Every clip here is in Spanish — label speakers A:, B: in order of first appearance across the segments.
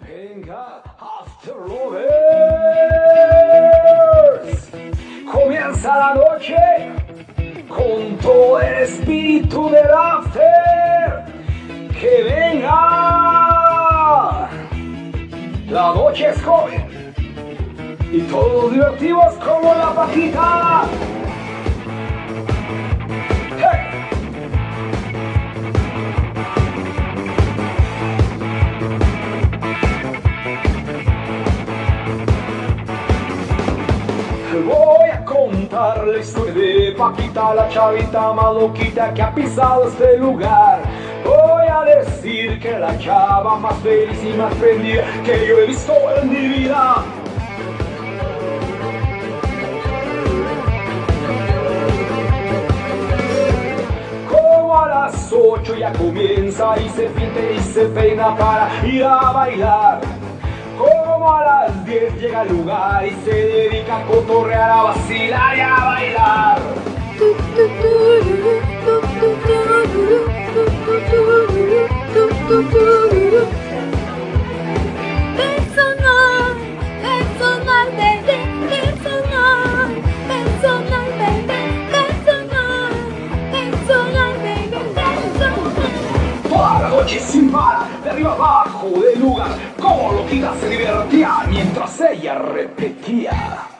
A: Venga, After Lovers. Comienza la noche con todo el espíritu del After. Que venga. La noche es joven y todos divertidos como la paquita. Contar la historia de Paquita, la chavita maloquita que ha pisado este lugar. Voy a decir que la chava más feliz y más prendida que yo he visto en mi vida. Como a las 8 ya comienza y se pinte y se peina para ir a bailar. A las 10 llega al lugar y se dedica a cotorrear, a vacilar y a bailar. Noche sin parar, de arriba abajo del lugar, como loquita se divertía mientras ella repetía.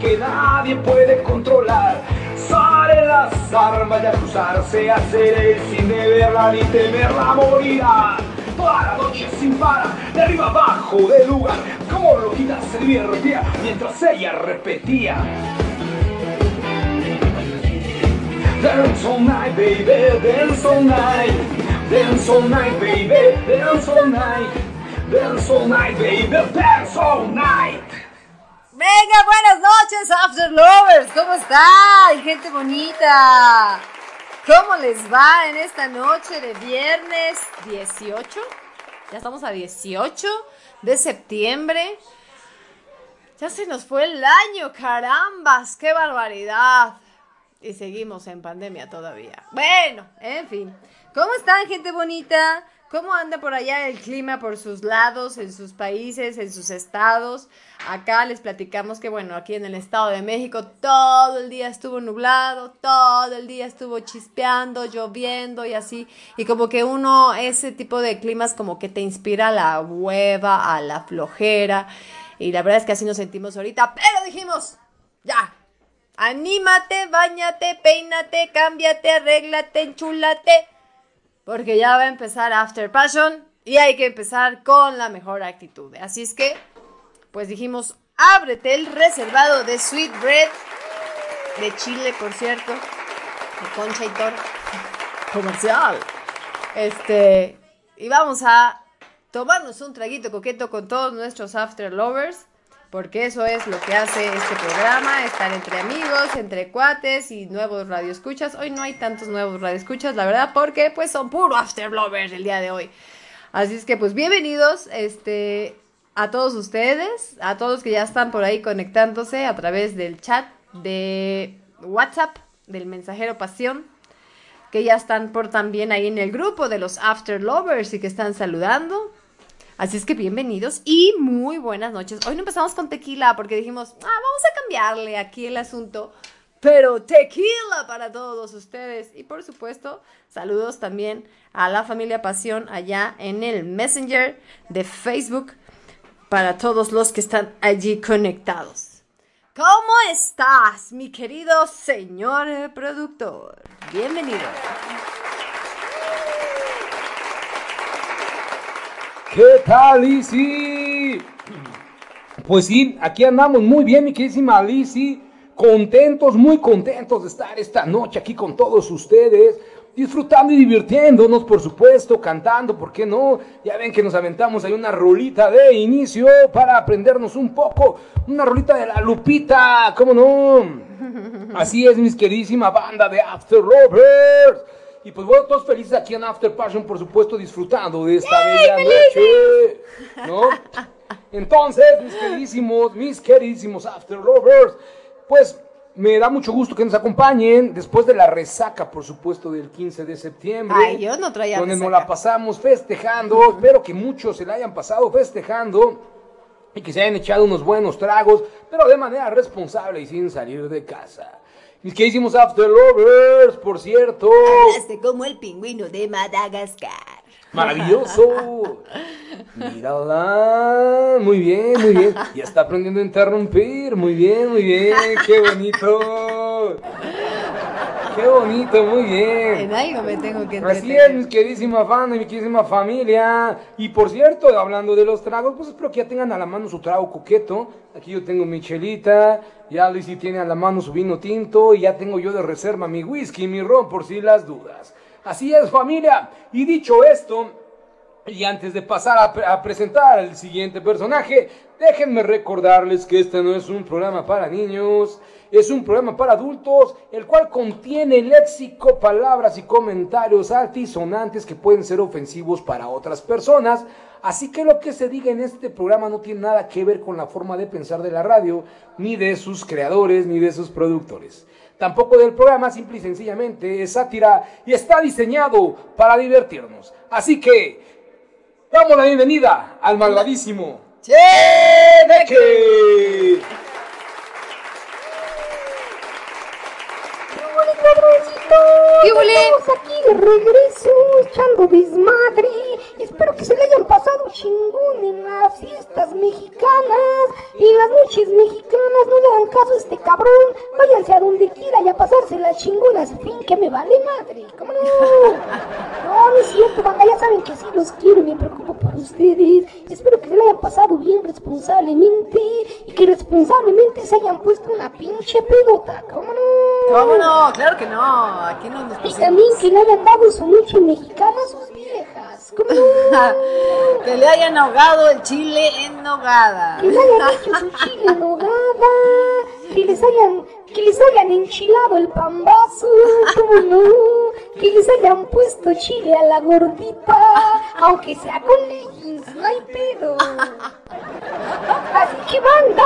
A: Que nadie puede controlar. Salen las armas y a cruzarse, a hacer el sin deberla ni temerla morirá. Toda la noche sin parar, de arriba abajo del lugar, como loquita se divertía mientras ella repetía. Dance all night, baby, dance all night. Dance all night, baby, dance all night. Dance all night, baby, dance all night.
B: Noches, After Lovers. ¿Cómo están, gente bonita? ¿Cómo les va en esta noche de viernes 18? Ya estamos a 18 de septiembre. Ya se nos fue el año, carambas, qué barbaridad. Y seguimos en pandemia todavía. Bueno, en fin. ¿Cómo están, gente bonita? ¿Cómo anda por allá el clima por sus lados, en sus países, en sus estados? Acá les platicamos que, bueno, aquí en el Estado de México todo el día estuvo nublado, todo el día estuvo chispeando, lloviendo y así. Y como que uno, ese tipo de climas como que te inspira a la hueva, a la flojera. Y la verdad es que así nos sentimos ahorita, pero dijimos, ya, Anímate, bañate, peínate, cámbiate, arréglate, enchúlate. Porque ya va a empezar After Passion y hay que empezar con la mejor actitud. Así es que, pues dijimos, ábrete el reservado de Sweet Bread. De Chile, por cierto. De Concha y Toro. Comercial. Este, y vamos a tomarnos un traguito coqueto con todos nuestros After Lovers porque eso es lo que hace este programa, estar entre amigos, entre cuates y nuevos radioescuchas. Hoy no hay tantos nuevos radioescuchas, la verdad, porque pues son puro after lovers el día de hoy. Así es que pues bienvenidos este a todos ustedes, a todos que ya están por ahí conectándose a través del chat de WhatsApp del mensajero Pasión que ya están por también ahí en el grupo de los After Lovers y que están saludando. Así es que bienvenidos y muy buenas noches. Hoy no empezamos con tequila porque dijimos, ah, vamos a cambiarle aquí el asunto. Pero tequila para todos ustedes. Y por supuesto, saludos también a la familia Pasión allá en el Messenger de Facebook para todos los que están allí conectados. ¿Cómo estás, mi querido señor productor? Bienvenido.
A: ¿Qué tal, Isi? Pues sí, aquí andamos muy bien, mi queridísima Lizzy. Contentos, muy contentos de estar esta noche aquí con todos ustedes. Disfrutando y divirtiéndonos, por supuesto, cantando, ¿por qué no? Ya ven que nos aventamos ahí una rolita de inicio para aprendernos un poco. Una rolita de la Lupita, ¿cómo no? Así es, mis queridísima banda de After Lovers. Y pues bueno, todos felices aquí en After Passion, por supuesto, disfrutando de esta bella noche. ¿No? Entonces, mis queridísimos, mis queridísimos After Lovers, pues me da mucho gusto que nos acompañen después de la resaca, por supuesto, del 15 de septiembre.
B: Ay, yo no traía
A: Donde nos
B: resaca.
A: la pasamos festejando. Espero que muchos se la hayan pasado festejando y que se hayan echado unos buenos tragos, pero de manera responsable y sin salir de casa. Mis queridísimos After Lovers, por cierto.
B: Hablaste como el pingüino de Madagascar.
A: Maravilloso. Mírala. Muy bien, muy bien. Ya está aprendiendo a interrumpir. Muy bien, muy bien. Qué bonito. Qué bonito, muy bien.
B: En algo me tengo que
A: Así
B: entretener.
A: es, mi queridísima fan y mi queridísima familia. Y por cierto, hablando de los tragos, pues espero que ya tengan a la mano su trago coqueto. Aquí yo tengo mi chelita, ya Luisi tiene a la mano su vino tinto y ya tengo yo de reserva mi whisky y mi ron por si las dudas. Así es, familia. Y dicho esto, y antes de pasar a, pre- a presentar al siguiente personaje, déjenme recordarles que este no es un programa para niños, es un programa para adultos, el cual contiene léxico, palabras y comentarios altisonantes que pueden ser ofensivos para otras personas. Así que lo que se diga en este programa no tiene nada que ver con la forma de pensar de la radio, ni de sus creadores, ni de sus productores. Tampoco del programa, simple y sencillamente es sátira y está diseñado para divertirnos. Así que Damos la bienvenida al malvadísimo Cheneque.
B: ¿Qué?
C: Estamos aquí de regreso, echando desmadre. Espero que se le hayan pasado chingón en las fiestas mexicanas. Y en las noches mexicanas no le hagan caso a este cabrón. Váyanse a donde quiera y a pasarse las chingonas. Fin, que me vale madre. ¿Cómo no? No, no es cierto, banda. Ya saben que sí los quiero y me preocupo por ustedes. Espero que se le hayan pasado bien responsablemente. Y que responsablemente se hayan puesto una pinche pelota. ¿Cómo no?
B: ¿Cómo no? Claro que no. Aquí no nos
C: Y
B: pusimos.
C: también que le hayan dado su noche mexicana a sus viejas. ¿Cómo
B: que le hayan ahogado el chile en nogada.
C: Que le hayan hecho su chile en nogada. Que les hayan, que les hayan enchilado el pambazo. ¿Cómo no? Que les hayan puesto chile a la gordita. Aunque sea con leggings, no hay pedo. Así que banda,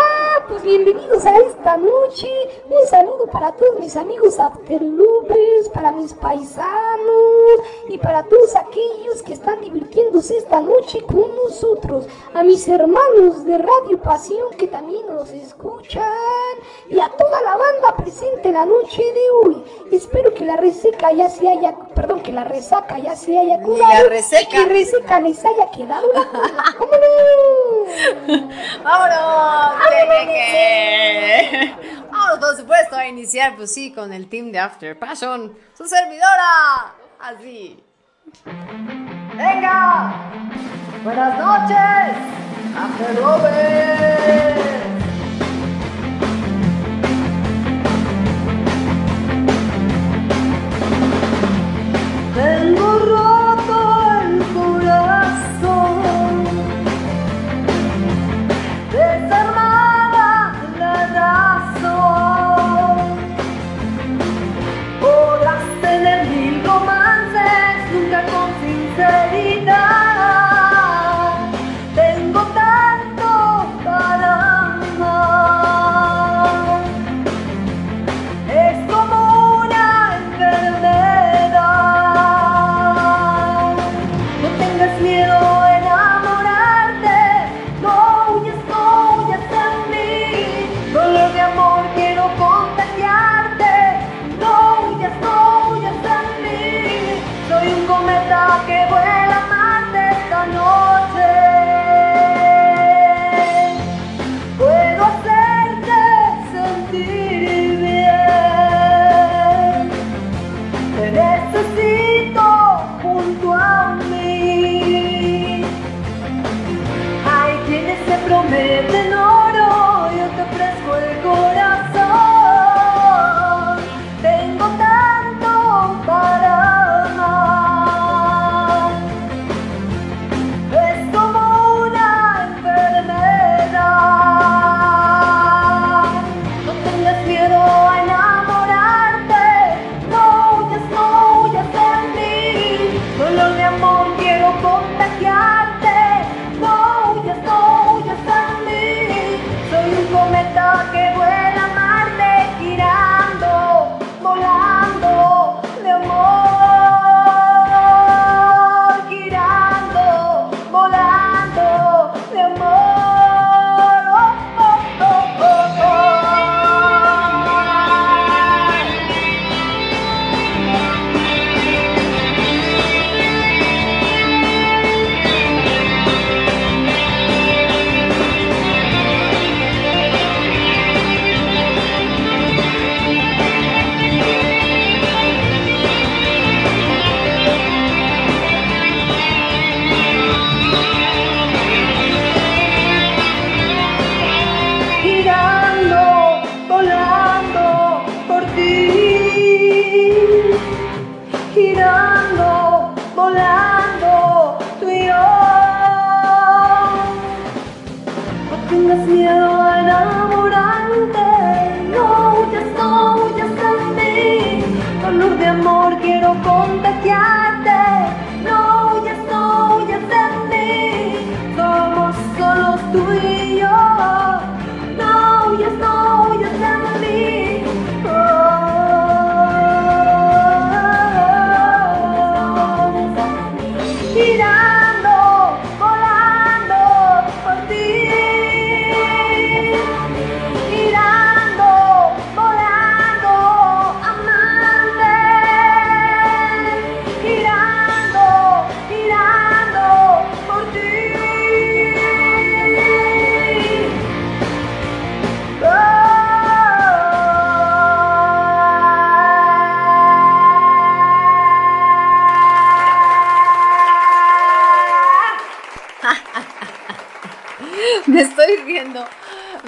C: pues bienvenidos a esta noche. Un saludo para todos mis amigos afterlovers, para mis paisanos y para todos aquellos que están divirtiéndose esta noche con nosotros. A mis hermanos de Radio Pasión que también nos escuchan y a toda la banda presente la noche de hoy. Espero que la reseca ya se haya, perdón, que la resaca ya se haya
B: Ni la
C: curado.
B: reseca.
C: y Que reseca les haya quedado la cura. ¿Cómo no?
B: ¡Vámonos! Cheneque! Vámonos, por supuesto, a iniciar, pues sí, con el team de After Passion. ¡Su servidora! Así. ¡Venga! ¡Buenas noches! ¡After Lovers! Tengo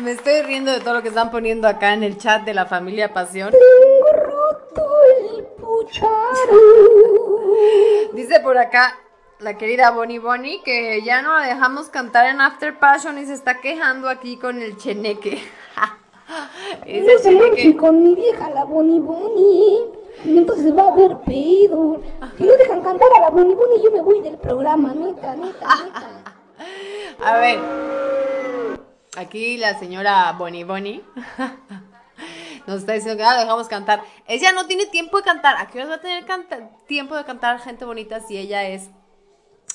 B: Me estoy riendo de todo lo que están poniendo acá en el chat de la familia Pasión.
C: Tengo roto el pucharo.
B: Dice por acá la querida Bonnie Bonnie que ya no la dejamos cantar en After Passion y se está quejando aquí con el cheneque.
C: No se
B: cheneque.
C: con mi vieja la Boni Boni. Entonces va a haber pedo. Si no dejan cantar a la Boni Boni, yo me voy del programa, neta, neta, neta.
B: A ver. Aquí la señora Bonnie Bonnie nos está diciendo que la dejamos cantar. Ella no tiene tiempo de cantar. ¿A qué horas va a tener tiempo de cantar gente bonita si ella es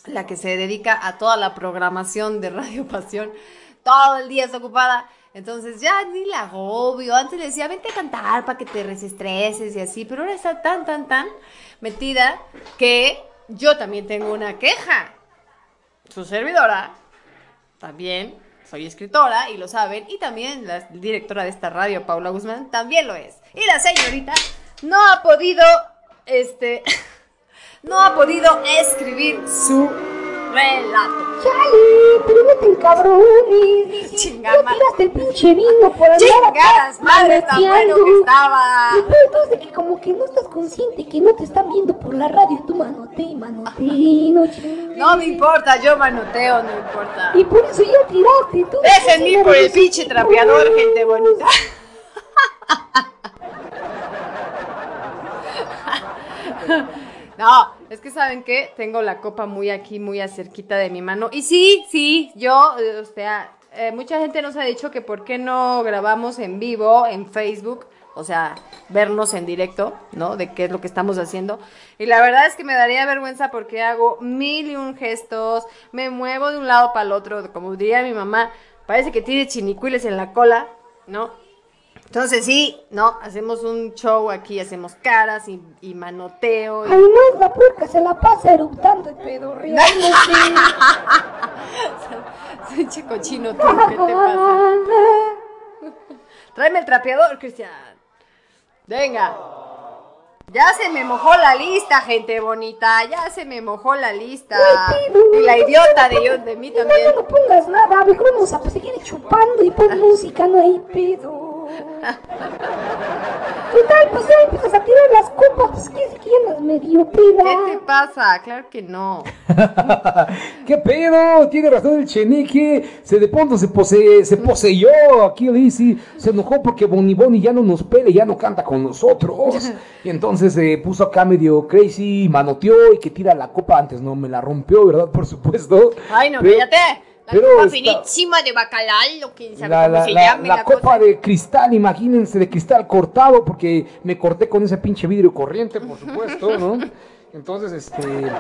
B: la que se dedica a toda la programación de Radio Pasión? Todo el día está ocupada. Entonces ya ni la agobio. Antes le decía, vente a cantar para que te desestreses y así. Pero ahora está tan, tan, tan metida que yo también tengo una queja. Su servidora también soy escritora y lo saben. Y también la directora de esta radio, Paula Guzmán, también lo es. Y la señorita no ha podido, este, no ha podido escribir su relato.
C: Chale, pero no te encabrones.
B: Chingada madre.
C: tiraste el pinche vino por andar
B: Chingadas, madre, tan bueno que estaba.
C: Y pero entonces que como que no estás consciente que no te están viendo por la radio tú manote y manote, no.
B: No me importa, yo manoteo, no importa.
C: Y por eso ya tiraste tú.
B: Déjenme ir por el pinche trapeador, gente bonita. No, es que saben que tengo la copa muy aquí, muy acerquita de mi mano. Y sí, sí, yo, eh, o sea, eh, mucha gente nos ha dicho que por qué no grabamos en vivo en Facebook, o sea, vernos en directo, ¿no? De qué es lo que estamos haciendo. Y la verdad es que me daría vergüenza porque hago mil y un gestos, me muevo de un lado para el otro, como diría mi mamá, parece que tiene chinicuiles en la cola, ¿no? Entonces sí, ¿no? Hacemos un show aquí, hacemos caras y, y manoteo. y-
C: Además, la puerca se la pasa eructando y pedorreándose.
B: Pinche cochino tú, ¿qué te pasa? Tráeme el trapeador, Cristian. Venga. Ya se me mojó la lista, gente bonita. Ya se me mojó la lista. Y la idiota de yo, de mí
C: No,
B: también.
C: no, no pongas nada, mejor vamos a seguir chupando y pon música, no hay pedo. Total, pues ya empiezas a tirar las copas, que si quieres medio
B: ¿Qué te pasa? Claro que no.
A: ¿Qué pedo? Tiene razón el cheneque. Se de pronto se, pose, se poseyó aquí Lizzy. Se enojó porque Bonnie Bonnie ya no nos pele, ya no canta con nosotros. Y entonces se puso acá medio crazy, manoteó y que tira la copa. Antes no me la rompió, ¿verdad? Por supuesto.
B: Ay, no,
A: Pero-
B: cállate. La
A: pero
B: copa finísima de bacalao, lo que sabe
A: La,
B: cómo
A: la-
B: se
A: la-
B: llame
A: la
B: la
A: copa
B: cosa.
A: de cristal, imagínense, de cristal cortado, porque me corté con ese pinche vidrio corriente, por supuesto, ¿no? Entonces, este.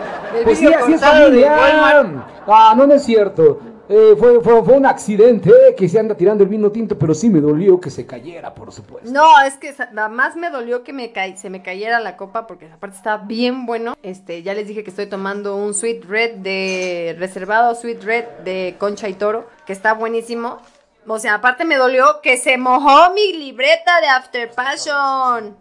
A: Pues sí, así es familiar. Ah, no, no es cierto. Eh, fue, fue, fue un accidente eh, que se anda tirando el vino tinto, pero sí me dolió que se cayera, por supuesto.
B: No, es que más me dolió que me se me cayera la copa porque aparte está bien bueno. Este, ya les dije que estoy tomando un Sweet Red de reservado Sweet Red de Concha y Toro, que está buenísimo. O sea, aparte me dolió que se mojó mi libreta de After Passion.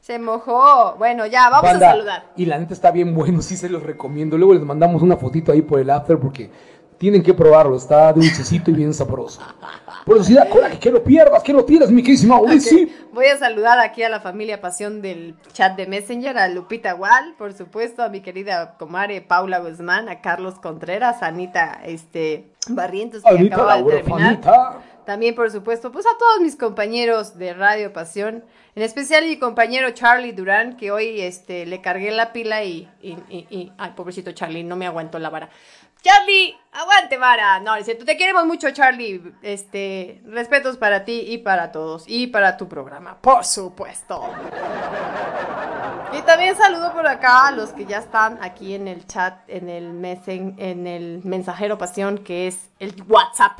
B: Se mojó. Bueno, ya, vamos
A: Banda,
B: a saludar.
A: Y la neta está bien bueno, sí se los recomiendo. Luego les mandamos una fotito ahí por el after porque Tienen que probarlo, está dulcecito y bien sabroso. Por eso sí da coraje que lo pierdas, que lo tires, mi queridísima Ulises.
B: Voy a saludar aquí a la familia Pasión del chat de Messenger, a Lupita Wall, por supuesto, a mi querida comare Paula Guzmán, a Carlos Contreras, a Anita este, Barrientos, que
A: Anita,
B: acaba de terminar. También, por supuesto, pues a todos mis compañeros de Radio Pasión, en especial mi compañero Charlie Durán, que hoy este, le cargué la pila y, y, y- y- ay, pobrecito Charlie, no me aguantó la vara. Charlie, aguante vara. No, cierto, te queremos mucho, Charlie. Este, respetos para ti y para todos y para tu programa, por supuesto. Y también saludo por acá a los que ya están aquí en el chat, en el, messen- en el mensajero pasión, que es el WhatsApp.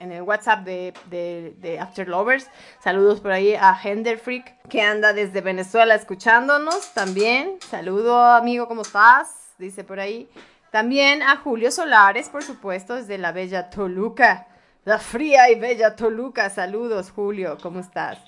B: En el WhatsApp de, de, de After Lovers. Saludos por ahí a Hender Freak, que anda desde Venezuela escuchándonos también. Saludo, amigo, ¿cómo estás? Dice por ahí. También a Julio Solares, por supuesto, desde la bella Toluca. La fría y bella Toluca. Saludos, Julio, ¿cómo estás?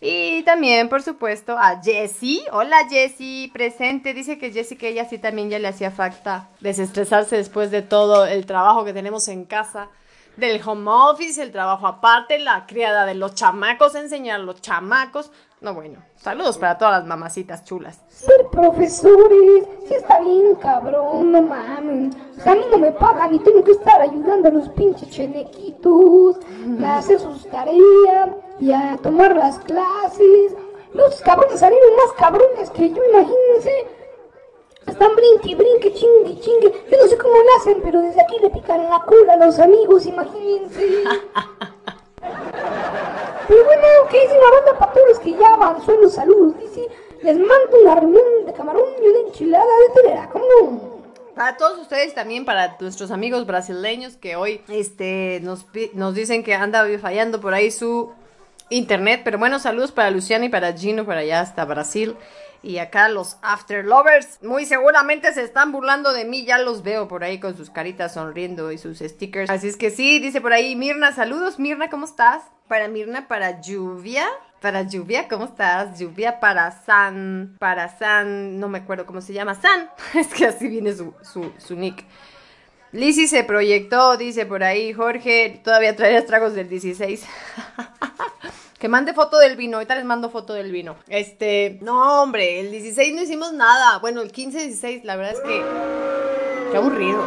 B: Y también, por supuesto, a Jessie. Hola, Jessie, presente. Dice que Jessie, que ella sí también ya le hacía falta desestresarse después de todo el trabajo que tenemos en casa. Del home office, el trabajo aparte, la criada de los chamacos, enseñar a los chamacos. No, bueno, saludos para todas las mamacitas chulas.
C: Ser profesores, sí está bien, cabrón, no mames. O sea, a mí no me pagan y tengo que estar ayudando a los pinches chenequitos a hacer sus tareas y a tomar las clases. Los cabrones salieron más cabrones que yo, imagínense. Están brinque, brinque, chingue, chingue. Yo no sé cómo lo hacen, pero desde aquí le pican la cola a los amigos, imagínense. Pero bueno, que es una banda para todos los que ya avanzó en los saludos. Dice, les mando una reunión de camarón y una enchilada de telera. ¿Cómo?
B: Para todos ustedes también, para nuestros amigos brasileños que hoy este, nos, nos dicen que anda fallando por ahí su internet. Pero bueno, saludos para Luciana y para Gino, para allá hasta Brasil. Y acá los After Lovers muy seguramente se están burlando de mí. Ya los veo por ahí con sus caritas sonriendo y sus stickers. Así es que sí, dice por ahí Mirna, saludos Mirna, ¿cómo estás? Para Mirna, para Lluvia. Para Lluvia, ¿cómo estás? Lluvia para San, para San, no me acuerdo cómo se llama, San. Es que así viene su, su, su nick. Lizzy se proyectó, dice por ahí, Jorge, todavía traerás tragos del 16. que mande foto del vino, ahorita les mando foto del vino. Este, no hombre, el 16 no hicimos nada. Bueno, el 15-16, la verdad es que... Qué aburridos.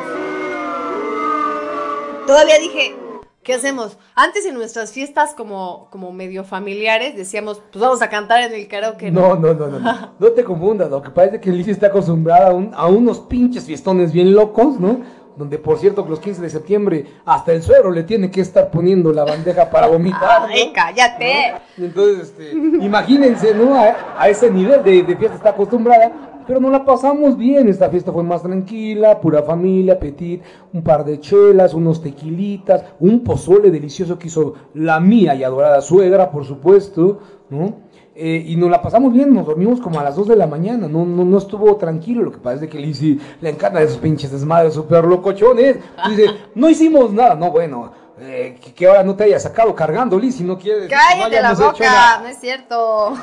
B: Todavía dije, ¿qué hacemos? Antes en nuestras fiestas como, como medio familiares decíamos, pues vamos a cantar en el karaoke.
A: No, no, no, no, no. No te confundas, lo que parece que Lizzie está acostumbrada a, un- a unos pinches fiestones bien locos, ¿no? Donde, por cierto, que los 15 de septiembre hasta el suero le tiene que estar poniendo la bandeja para vomitar. ¿no?
B: Ay, cállate.
A: Entonces, este, imagínense, ¿no? A, a ese nivel de, de fiesta está acostumbrada, pero no la pasamos bien. Esta fiesta fue más tranquila, pura familia, petit, un par de chelas, unos tequilitas, un pozole delicioso que hizo la mía y adorada suegra, por supuesto, ¿no? Eh, y nos la pasamos bien, nos dormimos como a las 2 de la mañana, no, no, no estuvo tranquilo, lo que pasa es que Lizzy le encanta esos pinches desmadres súper locochones. Dice, no hicimos nada, no, bueno, eh, que, que ahora no te haya sacado cargando, Lizzy, no quiere decir que no
B: Cállate la boca, no es cierto.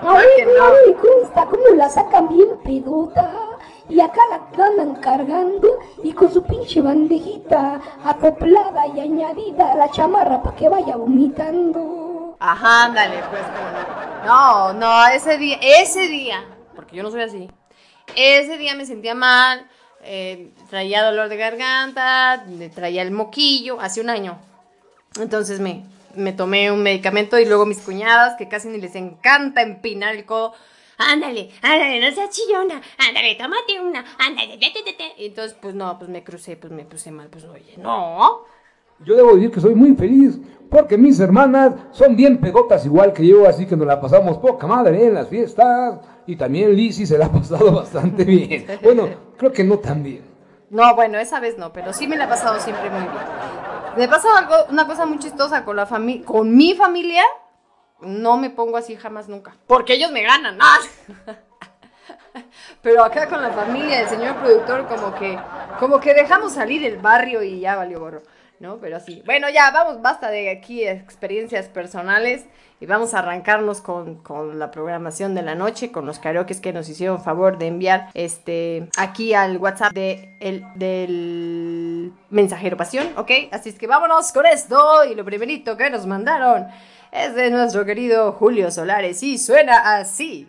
C: A ver,
B: que no.
C: a ver, ¿cómo está? ¿Cómo la sacan bien pedota? Y acá la andan cargando y con su pinche bandejita acoplada y añadida a la chamarra para que vaya vomitando.
B: Ajá, ándale, pues. No, no, ese día, ese día, porque yo no soy así. Ese día me sentía mal, eh, traía dolor de garganta, traía el moquillo, hace un año. Entonces me, me tomé un medicamento y luego mis cuñadas, que casi ni les encanta empinar el codo. Ándale, ándale, no seas chillona, ándale, tómate una, ándale, te, te, te, te". Y entonces, pues no, pues me crucé, pues me puse mal, pues oye, no.
A: Yo debo decir que soy muy feliz porque mis hermanas son bien pegotas igual que yo, así que nos la pasamos poca madre en las fiestas. Y también Lizzy se la ha pasado bastante bien. Bueno, creo que no tan bien.
B: No, bueno, esa vez no, pero sí me la he pasado siempre muy bien. Me pasa algo, una cosa muy chistosa con la familia, con mi familia, no me pongo así jamás nunca, porque ellos me ganan. ¡Ah! Pero acá con la familia del señor productor como que como que dejamos salir el barrio y ya valió gorro. ¿No? Pero sí. Bueno, ya, vamos, basta de aquí experiencias personales y vamos a arrancarnos con, con la programación de la noche, con los karaoke que nos hicieron favor de enviar este aquí al WhatsApp de el, del mensajero pasión, ¿ok? Así es que vámonos con esto y lo primerito que nos mandaron es de nuestro querido Julio Solares y suena así.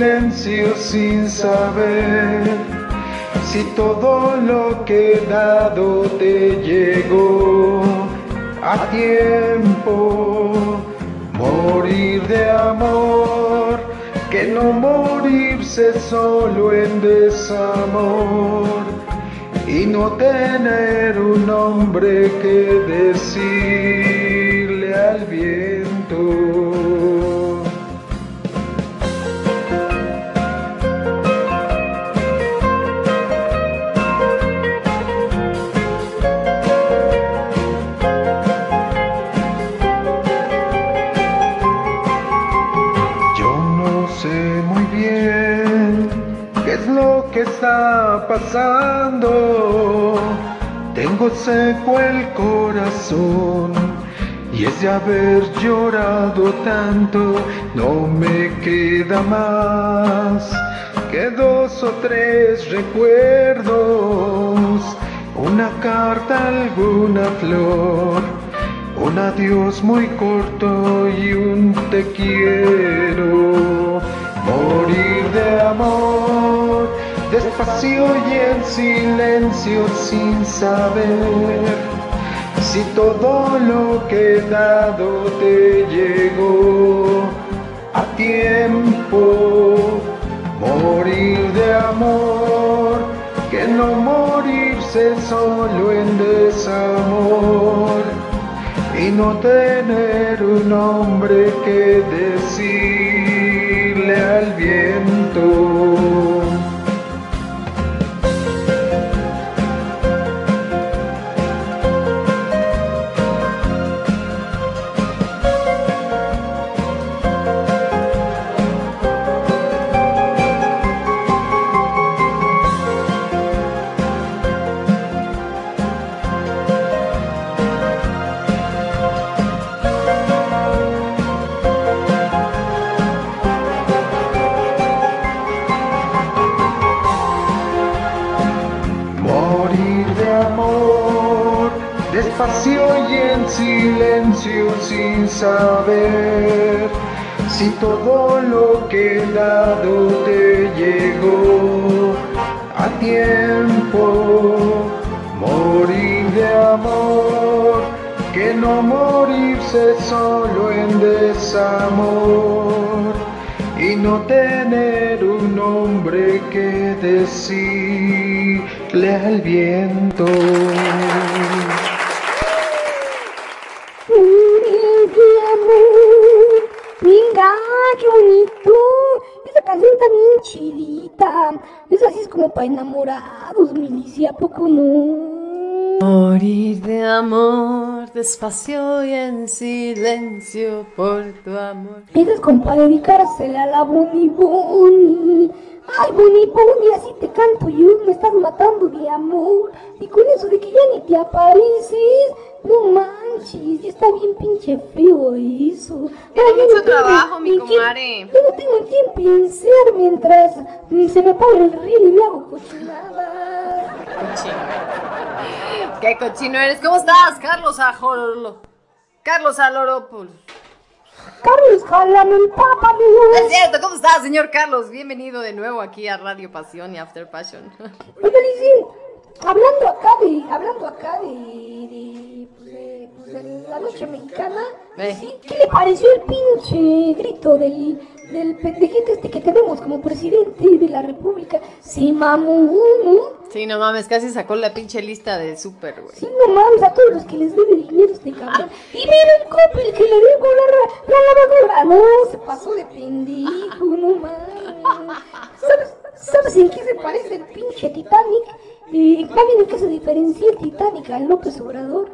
D: silencio sin saber si todo lo que dado te llegó a tiempo. Morir de amor, que no morirse solo en desamor y no tener un nombre que decirle al viento. Pasando? Tengo seco el corazón y es de haber llorado tanto, no me queda más que dos o tres recuerdos, una carta, alguna flor, un adiós muy corto y un te quiero, morir de amor despacio y en silencio sin saber si todo lo que he dado te llegó a tiempo. Morir de amor, que no morirse solo en desamor y no tener un nombre que decirle al viento. Y en silencio sin saber si todo lo que he dado te llegó a tiempo. Morir de amor, que no morirse solo en desamor y no tener un nombre que decirle al viento.
C: Qué bonito. Esa canción tan chidita. Es así es como para enamorados, Milicia, ¿a poco no?
B: Morir de amor, despacio y en silencio por tu amor.
C: Esa es como para dedicársela a la Boni Boni. Ay, Boni Boni, así te canto yo, me estás matando de amor. Y con eso de que ya ni te apareces, no manches, está bien pinche feo eso.
B: Tiene mucho trabajo, mi comadre.
C: Yo no tengo tiempo en pensar mientras se me pone el río y me hago cochinada.
B: Cochino. ¿Qué cochino eres? ¿Cómo estás, Carlos Ajolo? Carlos Aloropol.
C: Carlos, jálame el pápalo.
B: Es cierto, ¿cómo está, señor Carlos? Bienvenido de nuevo aquí a Radio Pasión y After Passion.
C: Lizzy, hablando acá de, hablando acá de, de, pues de, pues de la noche mexicana,
B: Eh.
C: ¿sí? ¿qué le pareció el pinche grito del, del pendejito este que tenemos como presidente de la república? Sí, mamu,
B: Sí, no mames, casi sacó la pinche lista de súper, güey.
C: Sí, no mames, a todos los que les debe dinero este cabrón. Y mira el copil que le dio con la, la lavadora. No, se pasó de pendejo, no mames. ¿Sabes, ¿Sabes en qué se parece el pinche Titanic? Eh, ¿También en qué se diferencia el Titanic al López Obrador?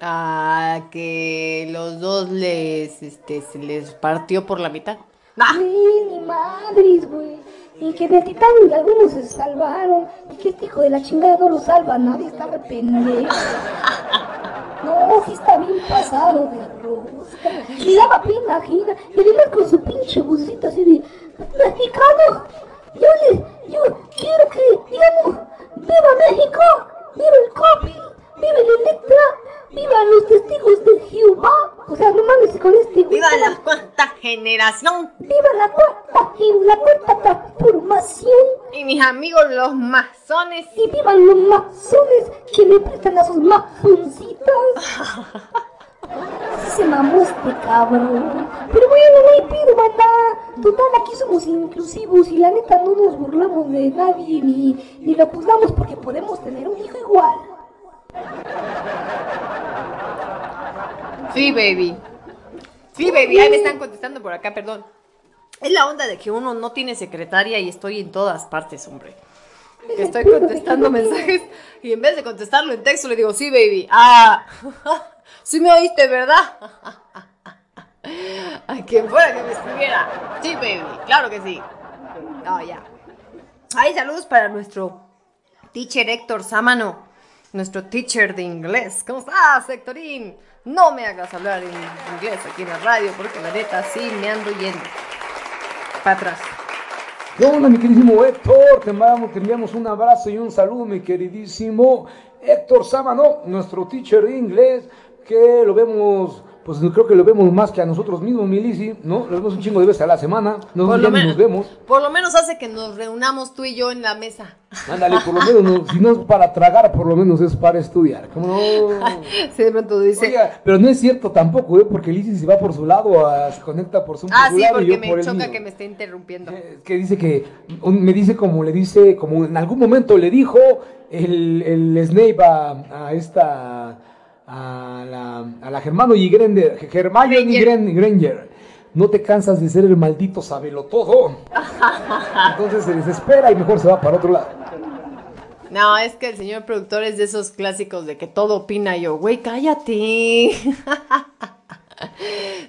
B: Ah, que los dos les, este, se les partió por la mitad.
C: Sí, ni madres, güey. Y que del Titanic algunos se salvaron. Y que este hijo de la chingada no lo salva nadie, está re pendejo. No, sí está bien pasado de rosca. Le daba pena ajena. Y además con su pinche vocecita así de... Mexicano, yo le... Yo quiero que, digamos, ¡Viva México! ¡Viva el copy! ¡Viva el Electra! ¡Viva los testigos de Jehová! O sea, no mames con este...
B: ¡Viva la cuarta generación!
C: ¡Viva la cuarta! y la cuarta transformación!
B: Y mis amigos los masones.
C: ¡Y vivan los masones que le prestan a sus masoncitas! Se mamó este cabrón. Pero bueno, no hay pido, banda. Total, aquí somos inclusivos y la neta no nos burlamos de nadie ni, ni lo juzgamos porque podemos tener un hijo igual.
B: Sí, baby. Sí, baby. Ahí me están contestando por acá, perdón. Es la onda de que uno no tiene secretaria y estoy en todas partes, hombre. Que estoy contestando mensajes y en vez de contestarlo en texto le digo, sí, baby. Ah, sí me oíste, ¿verdad? A quien fuera que me escribiera. Sí, baby, claro que sí. No, ya. Ay, saludos para nuestro teacher Héctor Sámano, nuestro teacher de inglés. ¿Cómo estás, Héctorín? No me hagas hablar en inglés aquí en la radio porque la neta sí me ando yendo. Para atrás.
A: ¿Qué onda, mi queridísimo Héctor? Te enviamos, te enviamos un abrazo y un saludo, mi queridísimo Héctor Sámano, nuestro teacher de inglés, que lo vemos, pues creo que lo vemos más que a nosotros mismos, mi Lizzy, ¿no? Lo vemos un chingo de veces a la semana, no
B: Por
A: ya
B: lo,
A: ni
B: menos,
A: nos vemos.
B: por lo menos hace que nos reunamos tú y yo en la mesa.
A: Ándale, por lo menos, no- si no es para tragar, por lo menos es para estudiar. ¿Cómo no?
B: Sí, de pronto dice.
A: Oiga, pero no es cierto tampoco, ¿eh? Porque Lizzy se va por su lado, a- se conecta por su, por
B: ah,
A: su
B: sí,
A: lado y
B: porque
A: yo
B: me
A: por
B: choca que me esté interrumpiendo.
A: Eh, que dice que un- me dice como le dice como en algún momento le dijo el, el Snape a, a esta a la, a la Germano y Hermione
B: Granger.
A: Gran- Granger no te cansas de ser el maldito sabelo todo entonces se desespera y mejor se va para otro lado
B: No, es que el señor productor es de esos clásicos de que todo opina yo, güey, cállate.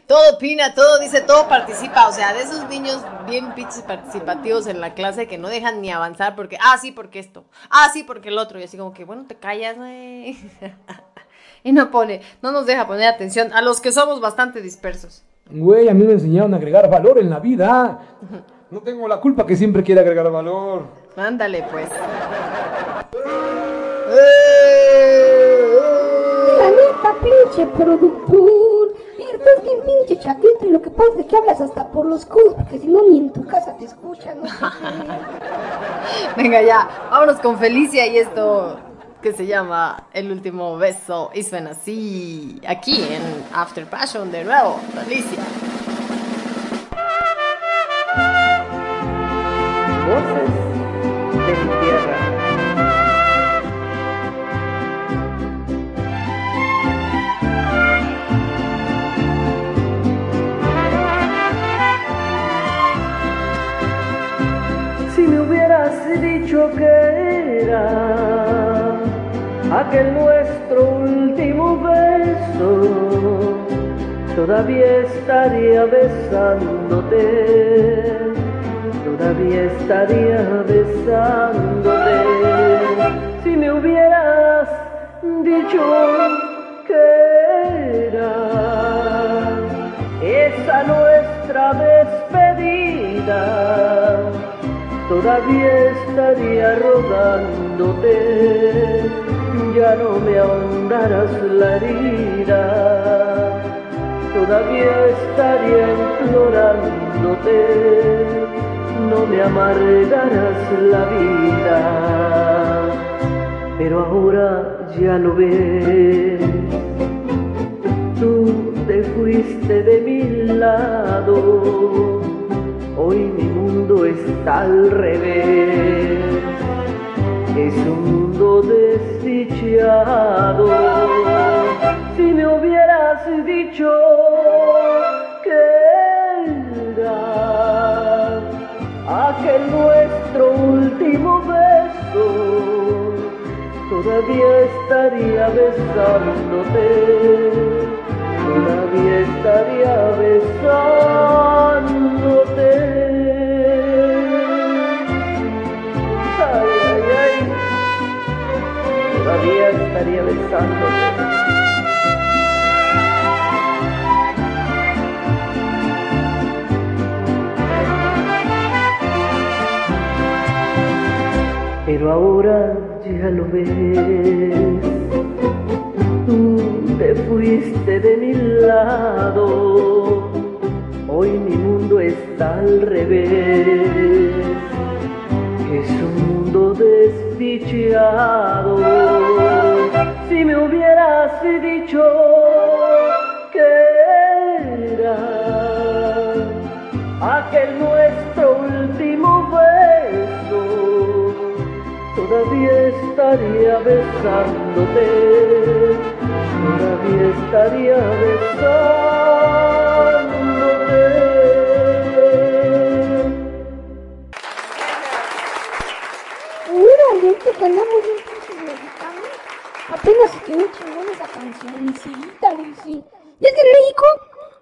B: todo opina, todo dice, todo participa. O sea, de esos niños bien pinches participativos en la clase que no dejan ni avanzar porque, ah, sí, porque esto, ah, sí, porque el otro. Y así como que, bueno, te callas, güey. y no pone, no nos deja poner atención a los que somos bastante dispersos.
A: güey a mí me enseñaron a agregar valor en la vida no tengo la culpa que siempre quiere agregar valor
B: Ándale, pues.
C: La neta, pinche productor. Mira, estás bien pinche chaqueto y lo que pasa es que hablas hasta por los codos, porque si no ni en tu casa te escuchan, no sé qué.
B: Venga ya, vámonos con Felicia y esto que se llama El último beso y suena así aquí en After Passion de nuevo, Felicia.
E: Voces. Si me hubieras dicho que aquel nuestro último beso, todavía estaría besándote, todavía estaría besándote. Si me hubieras dicho que era esa nuestra despedida, todavía estaría rogándote, ya no me ahondarás la herida,
F: todavía estaría implorándote, no me amargarás la vida, pero ahora ya lo ves, tú te fuiste de mi lado, hoy mi mundo está al revés, es un mundo desdichado si me hubieras dicho que era aquel nuestro último beso, todavía estaría besándote, todavía estaría besándote. Pero ahora ya lo ves. Tú te fuiste de mi lado, hoy mi mundo está al revés. Es un mundo desdichado. Si me hubieras dicho que era aquel nuestro último beso todavía estaría besándote, todavía estaría besándote.
C: Ganamos un pinche mexicano. Apenas quedó chingón esa cancioncita, Lizzy. Y es que México,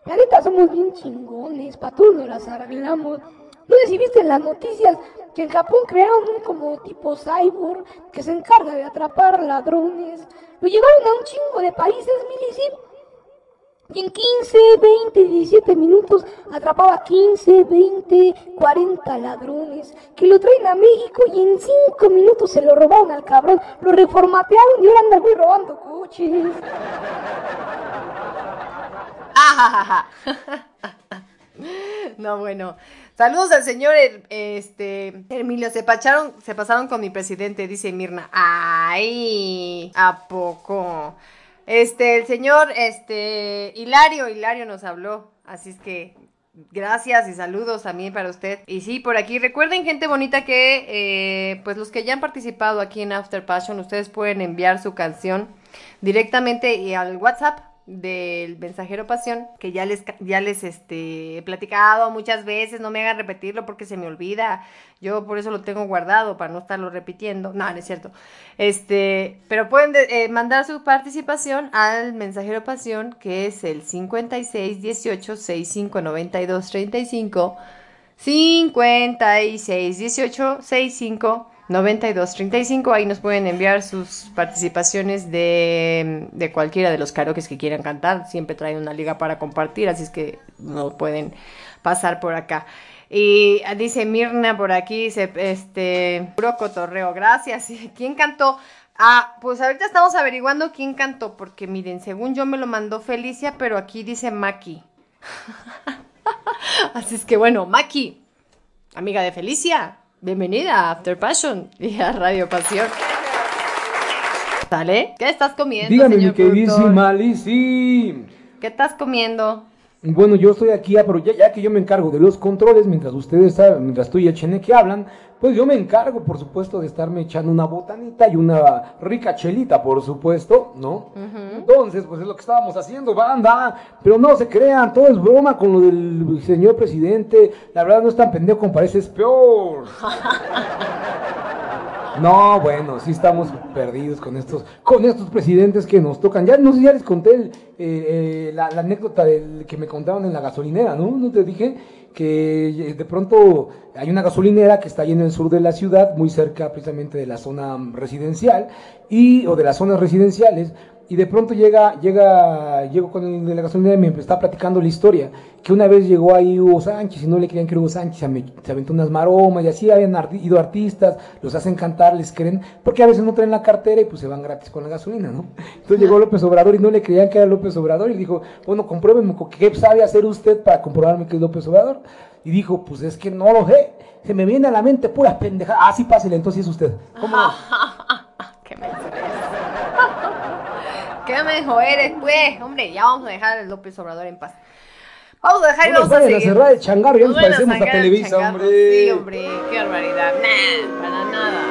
C: la neta, somos bien chingones, pa' todos las arreglamos. No sé si viste en las noticias que en Japón crearon un como tipo cyborg que se encarga de atrapar ladrones. Lo llevaron a un chingo de países, Milici. Y en 15, 20, 17 minutos atrapaba 15, 20, 40 ladrones que lo traen a México y en 5 minutos se lo robaron al cabrón, lo reformatearon y ahora anda muy robando coches.
B: No, bueno. Saludos al señor este Emilio. Se pasaron, se pasaron con mi presidente, dice Mirna. Ay, ¿a poco? Este, el señor, este, Hilario, Hilario nos habló. Así es que gracias y saludos también para usted. Y sí, por aquí, recuerden, gente bonita, que eh, pues los que ya han participado aquí en After Passion, ustedes pueden enviar su canción directamente al WhatsApp del mensajero pasión que ya les ya les este he platicado muchas veces no me hagan repetirlo porque se me olvida. Yo por eso lo tengo guardado para no estarlo repitiendo. No no es cierto. Este pero pueden de- eh, mandar su participación al mensajero pasión que es el 56 18 65 92 35 56 18 65 92 35. Ahí nos pueden enviar sus participaciones de, de cualquiera de los karaokes que quieran cantar. Siempre traen una liga para compartir, así es que no pueden pasar por acá. Y dice Mirna por aquí, dice, este, puro cotorreo, gracias. ¿Y ¿Quién cantó? Ah, pues ahorita estamos averiguando quién cantó, porque miren, según yo me lo mandó Felicia, pero aquí dice Maki. Así es que bueno, Maki, amiga de Felicia, bienvenida a After Passion y a Radio Pasión. ¿Sale? ¿Qué estás comiendo,
A: Dígame, mi
B: señor productor?
A: queridísima Lizzy.
B: ¿Qué estás comiendo?
A: Bueno, yo estoy aquí, ah, pero ya, ya que yo me encargo de los controles, mientras ustedes saben, mientras tú y el Cheneque hablan, pues yo me encargo, por supuesto, de estarme echando una botanita y una rica chelita, por supuesto, ¿no? Entonces, pues es lo que estábamos haciendo, banda. Pero no se crean, todo es broma con lo del señor presidente. La verdad no es tan pendejo como parece, es peor. No, bueno, sí estamos perdidos con estos, con estos presidentes que nos tocan. Ya no sé, ya les conté eh, la, anécdota del que me contaron en la gasolinera, ¿no? No te dije que de pronto hay una gasolinera que está ahí en el sur de la ciudad, muy cerca precisamente de la zona residencial y o de las zonas residenciales Y de pronto llega, llega, llego con el de la gasolinera y me está platicando la historia. Que una vez llegó ahí Hugo Sánchez y no le querían que Hugo Sánchez se, aventó unas maromas y así habían ido artistas, los hacen cantar, les creen, porque a veces no traen la cartera y pues se van gratis con la gasolina, ¿no? Entonces llegó López Obrador y no le creían que era López Obrador y dijo, bueno, compruébeme co- qué sabe hacer usted para comprobarme que es López Obrador. Y dijo, pues es que no lo sé, se me viene a la mente pura pendeja. Ah, sí, pásele, entonces es usted. ¿Cómo no?
B: ¿Qué me eres? ¿Qué mejor eres, pues? Hombre, ya vamos a dejar al López Obrador en paz. Vamos a dejar y
A: No
B: vamos a
A: vayan a
B: seguir.
A: cerrar el changarro, ya nos parecemos a Televisa, hombre.
B: Sí, hombre, qué barbaridad. Nah, para nada.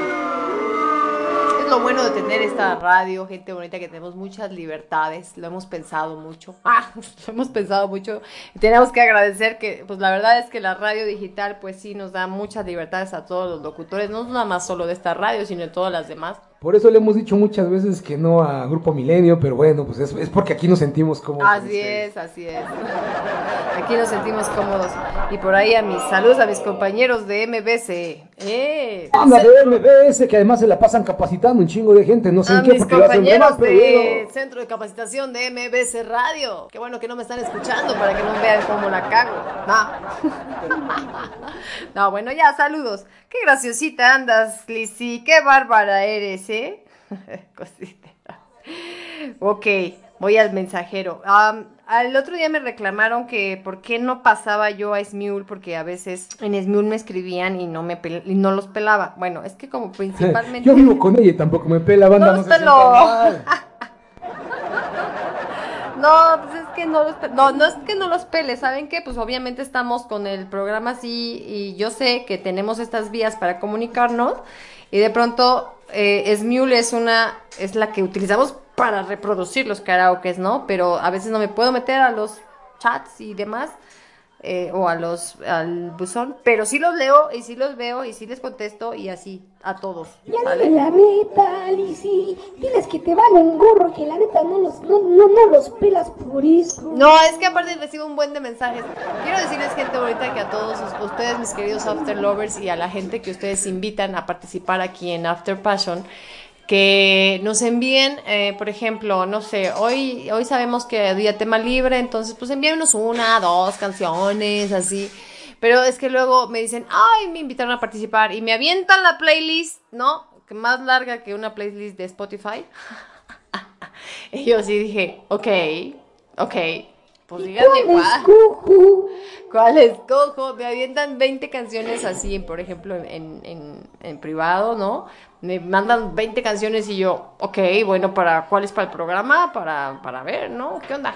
B: Es lo bueno de tener esta radio, gente bonita, que tenemos muchas libertades. Lo hemos pensado mucho. Ah, lo hemos pensado mucho. Tenemos que agradecer que, pues la verdad es que la radio digital, pues sí, nos da muchas libertades a todos los locutores. No nada más solo de esta radio, sino de todas las demás.
A: Por eso le hemos dicho muchas veces que no a Grupo Milenio, pero bueno, pues es, es porque aquí nos sentimos como...
B: Así es, así es. Aquí nos sentimos cómodos. Y por ahí a mis saludos a mis compañeros de MBC. ¡Eh!
A: Anda de MBS, que además se la pasan capacitando un chingo de gente, no sé
B: A
A: en qué,
B: mis
A: porque lo hacen de
B: compañeros
A: más, pero
B: de
A: bueno.
B: Centro de Capacitación de MBC Radio. Qué bueno que no me están escuchando para que no vean cómo la cago. No. No, bueno, ya, saludos. Qué graciosita andas, Lizzy. Qué bárbara eres, Cosita. Ok, voy al mensajero. Al otro día me reclamaron que por qué no pasaba yo a Smule, porque a veces en Smule me escribían y no me y no los pelaba. Bueno, es que como principalmente...
A: Yo vivo con ella y tampoco me pela, banda,
B: No
A: no, se.
B: No, pues es que no los no, no es que no los pele, ¿saben qué? Pues obviamente estamos con el programa así y yo sé que tenemos estas vías para comunicarnos y de pronto eh, Smule es una es la que utilizamos para reproducir los karaokes, ¿no? Pero a veces no me puedo meter a los chats y demás eh, o a los al buzón, pero sí los leo y sí los veo y sí les contesto y así a todos.
C: Ya dile la neta, Lizzy. Diles que te vale un gorro, que la neta no los, no, no, no los pelas por eso.
B: No, es que aparte recibo un buen de mensajes. Quiero decirles, gente bonita, que a todos us- ustedes, mis queridos After Lovers, y a la gente que ustedes invitan a participar aquí en After Passion, que nos envíen, eh, por ejemplo, no sé, hoy, hoy sabemos que día tema libre, entonces pues envíenos una, dos canciones, así. Pero es que luego me dicen, ay, me invitaron a participar y me avientan la playlist, ¿no? Que más larga que una playlist de Spotify. y yo sí dije, ok, ok, pues díganme
C: ¿Cuál escojo?
B: ¿Cuál escojo? Me avientan 20 canciones así, por ejemplo, en, en, en privado, ¿no? Me mandan 20 canciones y yo, ok, bueno, ¿para cuál es para el programa? Para, para ver, ¿no? ¿Qué onda?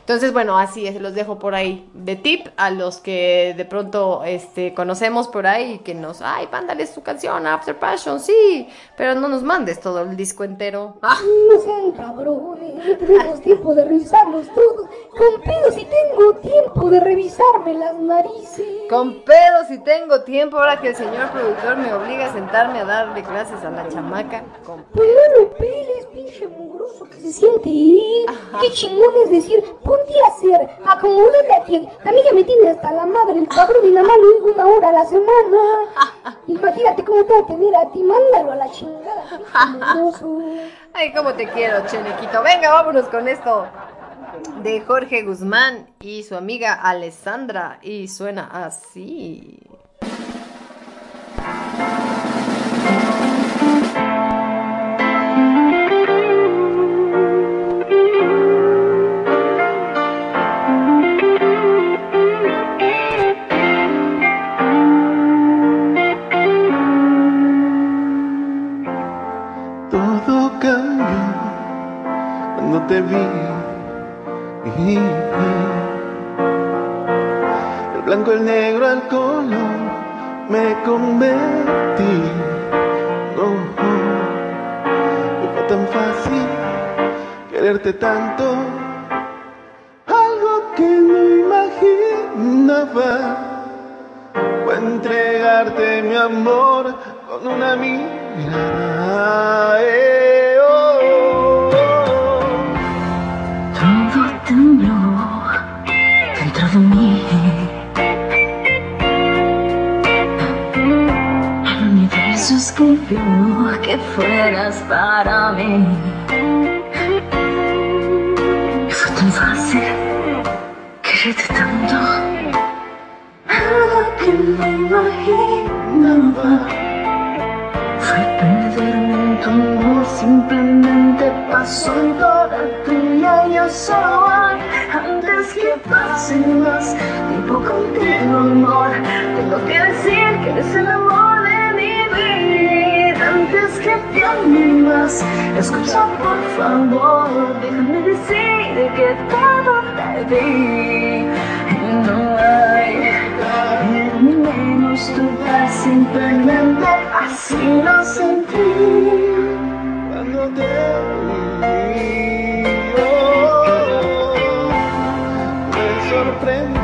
B: Entonces, bueno, así es, los dejo por ahí de tip a los que de pronto este, conocemos por ahí y que nos, ay, mándales tu canción, After Passion, sí, pero no nos mandes todo el disco entero. Ah,
C: No sean cabrones, no tenemos tiempo de revisarlos todos. Con pedo si tengo tiempo de revisarme las narices.
B: Con pedos si tengo tiempo ahora que el señor productor me obliga a sentarme a darle clases a la chamaca. Con
C: Pues no lo peles, pinche mugroso que se siente ir. Qué chingón es decir, ponte a hacer, acomódate aquí. A mí ya me tiene hasta la madre el cabrón y nada más lo digo una hora a la semana. Imagínate cómo te va a tener a ti, mándalo a la chingada.
B: Ay, cómo te quiero, Chenequito. Venga, vámonos con esto de Jorge Guzmán y su amiga Alessandra. Y suena así.
D: Me convertí. Oh. Y fue tan fácil quererte tanto. Algo que no imaginaba fue entregarte mi amor con una mirada.
G: Que fueras para mí.
H: fácil quererte tanto. Nada que me imaginaba fue perderme en tu amor. Simplemente pasó en toda tuya. Yo soy antes que pase más tiempo contigo, amor. Tengo que decir que eres el amor. Te ame más, escucha por favor. Déjame decir que todo te di. Y no hay ni menos duda, simplemente así lo sentí.
I: Cuando te vi, oh, me sorprendió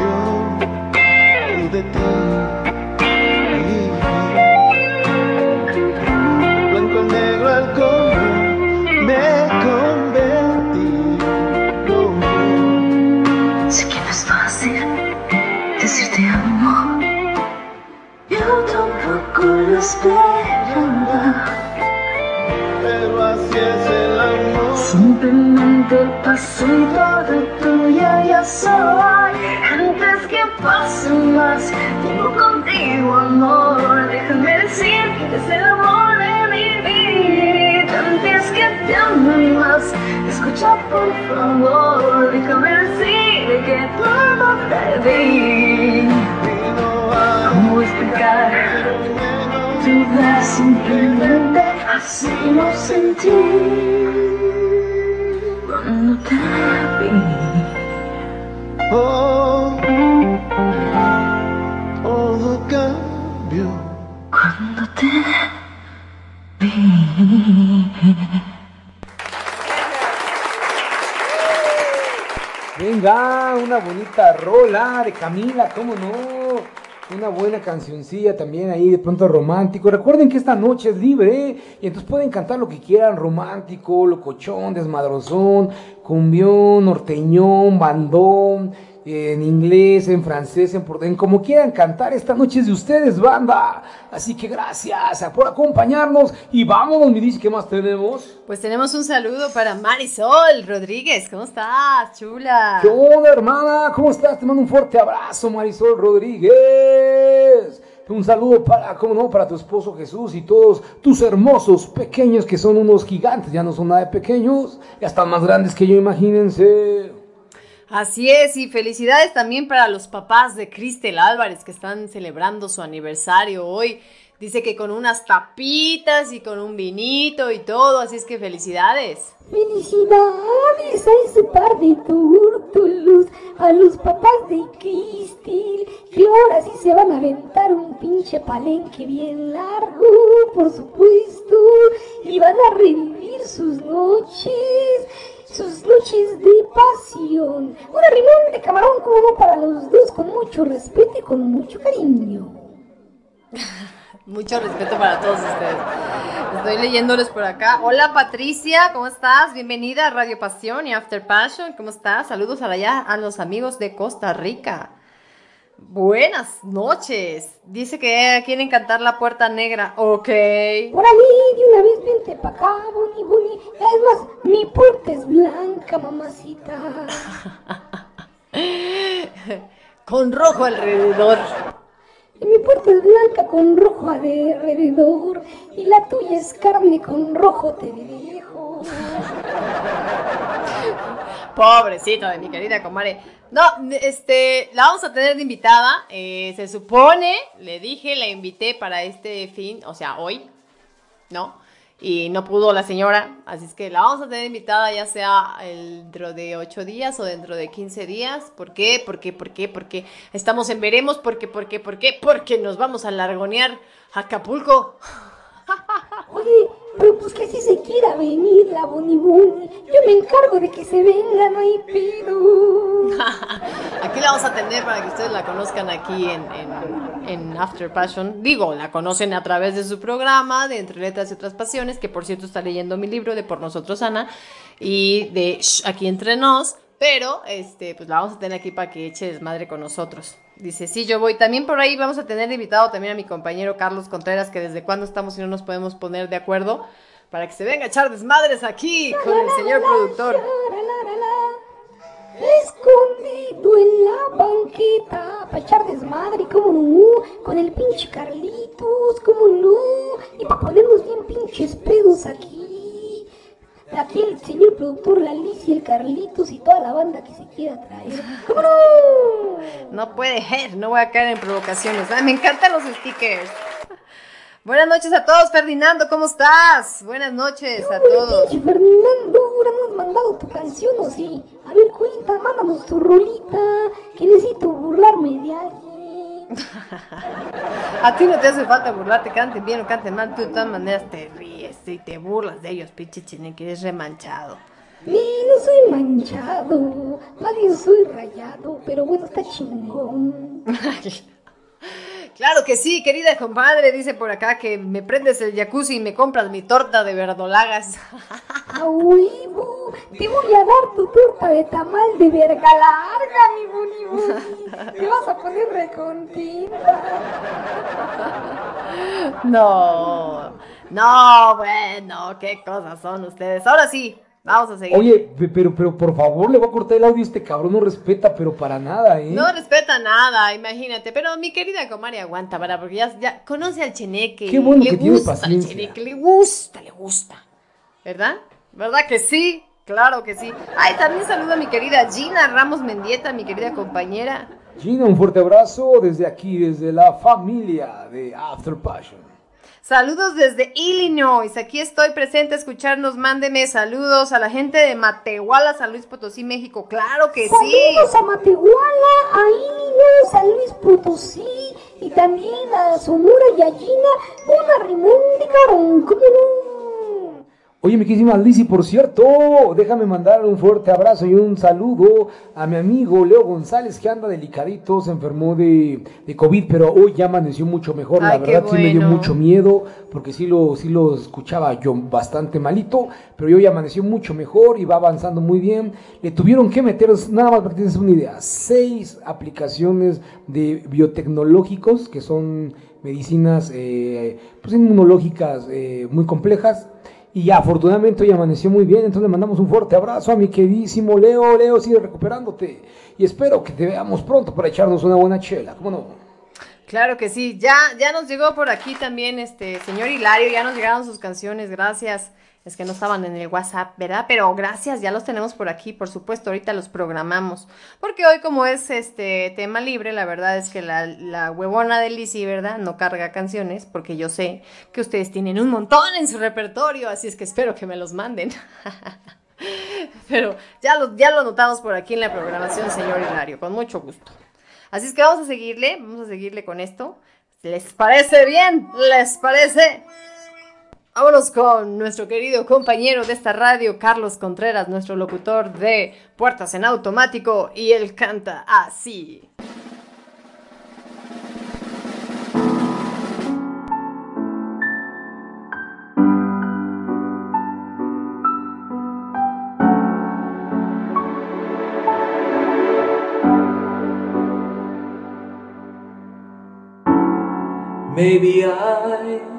H: Simplemente pasó y todo tuya ya soy. Antes que pase más tiempo contigo, amor. Déjame decir que eres el amor de mi vida. Antes que te ame más, escucha por favor. Déjame decir que todo te di. ¿Cómo explicar? Dudas simplemente así lo sentí cuando te vi.
I: Oh, todo cambió.
H: Cuando te vi.
A: Venga, una bonita rola de Camila, ¿cómo no? Una buena cancioncilla también ahí de pronto romántico. Recuerden que esta noche es libre ¿eh? y entonces pueden cantar lo que quieran, romántico, locochón, desmadrozón, cumbión, norteñón, bandón, en inglés, en francés, en portugués, como quieran cantar. Esta noche es de ustedes, banda. Así que gracias por acompañarnos y vámonos, mi dice, ¿qué más tenemos?
B: Pues tenemos un saludo para Marisol Rodríguez. ¿Cómo estás, chula?
A: ¿Qué onda, hermana? ¿Cómo estás? Te mando un fuerte abrazo, Marisol Rodríguez. Un saludo para, cómo no, para tu esposo Jesús y todos tus hermosos pequeños que son unos gigantes, ya no son nada de pequeños, ya están más grandes que yo, imagínense.
B: Así es, y felicidades también para los papás de Cristel Álvarez que están celebrando su aniversario hoy. Dice que con unas tapitas y con un vinito y todo, así es que felicidades.
C: Felicidades a ese par de turtulos, a los papás de Cristil, que ahora sí se van a aventar un pinche palenque bien largo, por supuesto, y van a revivir sus noches, sus noches de pasión. Un arrimón de camarón no para los dos, con mucho respeto y con mucho cariño.
B: Mucho respeto para todos ustedes. Estoy leyéndoles por acá. Hola Patricia, ¿cómo estás? Bienvenida a Radio Pasión y After Passion. ¿Cómo estás? Saludos allá, a los amigos de Costa Rica. Buenas noches. Dice que quieren cantar La Puerta Negra. Ok.
C: Órale, de una vez vente pa' acá, Boni Boni. Es más, mi puerta es blanca, mamacita.
B: Con rojo alrededor.
C: Y mi puerta es blanca con rojo alrededor. Y la tuya es carne con rojo te dejo.
B: Pobrecito de mi querida comadre. No, este, la vamos a tener de invitada. eh, se supone, le dije, la invité para este fin, o sea, hoy, ¿no? Y no pudo la señora, así es que la vamos a tener invitada ya sea dentro de 8 días o dentro de 15 días. ¿Por qué? ¿Por qué? ¿Por qué? Porque estamos en veremos. ¿Por qué? ¿Por qué? ¿Por qué? Porque nos vamos a largonear a Acapulco.
C: Oye, pero pues que si se quiera venir la Boni Boni. Yo me encargo de que se venga, no hay pedo.
B: Vamos a tener para que ustedes la conozcan aquí en, en- en After Passion. Digo, la conocen a través de su programa de Entre Letras y Otras Pasiones, que por cierto está leyendo mi libro de Por Nosotros Ana y de Shh, Aquí Entre Nos. Pero, este, pues la vamos a tener aquí para que eche desmadre con nosotros. Dice, sí, yo voy. También por ahí vamos a tener invitado también a mi compañero Carlos Contreras, que desde cuándo estamos y no nos podemos poner de acuerdo, para que se venga a echar desmadres aquí con el señor productor.
C: Escondido en la banqueta, para echar desmadre, como no, con el pinche Carlitos, como no, y para ponernos bien pinches pedos aquí. Aquí el señor productor, la Liz y el Carlitos y toda la banda que se quiera traer. ¿Cómo no?
B: No puede ser, no voy a caer en provocaciones. Ay, me encantan los stickers. Buenas noches a todos, Ferdinando, ¿cómo estás? Buenas noches a todos.
C: Pinche Fernando, ahora no has mandado tu canción o sí. A ver, cuenta, mándanos tu rolita, que necesito burlarme de alguien.
B: A ti no te hace falta burlarte, canten bien o canten mal, tú de todas maneras te ríes y te burlas de ellos, pinche chine, que eres remanchado.
C: Ni, no soy manchado, más bien soy rayado, pero bueno, está chingón.
B: Claro que sí, querida compadre, dice por acá que me prendes el jacuzzi y me compras mi torta de verdolagas.
C: A huevo, te voy a dar tu torta de tamal de verga larga, mi boni. Te vas a poner recontenta.
B: No, no, bueno, qué cosas son ustedes. Ahora sí, vamos a seguir.
A: Oye, pe- pero, pero por favor, le voy a cortar el audio. Este cabrón no respeta, pero para nada, ¿eh?
B: No respeta nada, imagínate. Pero mi querida comari aguanta, ¿verdad? Porque ya, ya conoce al cheneque.
A: Qué bueno
B: le
A: que tiene paciencia.
B: al cheneque, le gusta, le gusta. ¿Verdad? ¿Verdad que sí? Claro que sí. Ay, también saludo a mi querida Gina Ramos Mendieta, mi querida compañera.
A: Gina, un fuerte abrazo desde aquí, desde la familia de After Passion.
B: Saludos desde Illinois. Aquí estoy presente a escucharnos. Mándeme saludos a la gente de Matehuala, San Luis Potosí, México. Claro que sí.
C: Saludos a Matehuala, a Illinois, a Luis Potosí y también a Sonora y a Gina. Una rimón de carón, ¿cómo no?
A: Oye, mi queridísima Lizzy, por cierto, déjame mandar un fuerte abrazo y un saludo a mi amigo Leo González, que anda delicadito, se enfermó de, de COVID, pero hoy ya amaneció mucho mejor. La
B: Ay,
A: verdad sí me dio mucho miedo, porque sí lo, sí lo escuchaba yo bastante malito, pero hoy amaneció mucho mejor y va avanzando muy bien. Le tuvieron que meter, nada más para que tienes una idea, seis aplicaciones de biotecnológicos, que son medicinas eh, pues inmunológicas eh, muy complejas. Y afortunadamente hoy amaneció muy bien, entonces le mandamos un fuerte abrazo a mi queridísimo Leo. Leo, sigue recuperándote. Y espero que te veamos pronto para echarnos una buena chela. ¿Cómo no?
B: Claro que sí. Ya, ya nos llegó por aquí también este señor Hilario. Ya nos llegaron sus canciones. Gracias. Es que no estaban en el WhatsApp, ¿verdad? Pero gracias, ya los tenemos por aquí, por supuesto, ahorita los programamos. Porque hoy como es este tema libre, la verdad es que la, la huevona de Lizzy, ¿verdad? No carga canciones, porque yo sé que ustedes tienen un montón en su repertorio, así es que espero que me los manden. Pero ya lo, ya lo notamos por aquí en la programación, señor Hilario, con mucho gusto. Así es que vamos a seguirle, vamos a seguirle con esto. ¿Les parece bien? ¿Les parece? Vámonos con nuestro querido compañero de esta radio, Carlos Contreras, nuestro locutor de Puertas en Automático, y él canta así.
E: Maybe I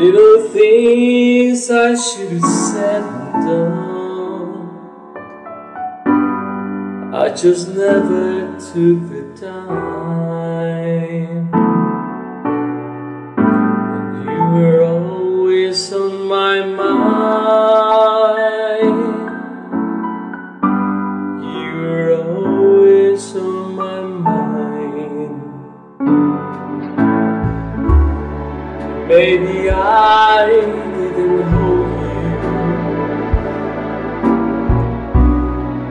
E: Little things I should have said and done. I just never took the time. I didn't hold you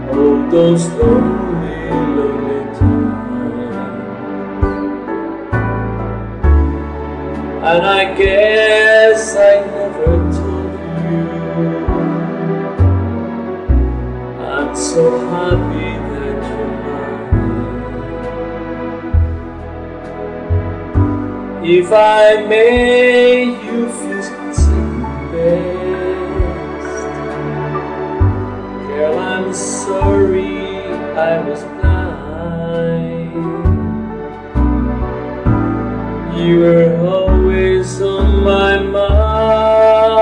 E: all those lonely, lonely times. And I guess I never told you I'm so happy that you're mine. If I made you feel I was blind. You were always on my mind.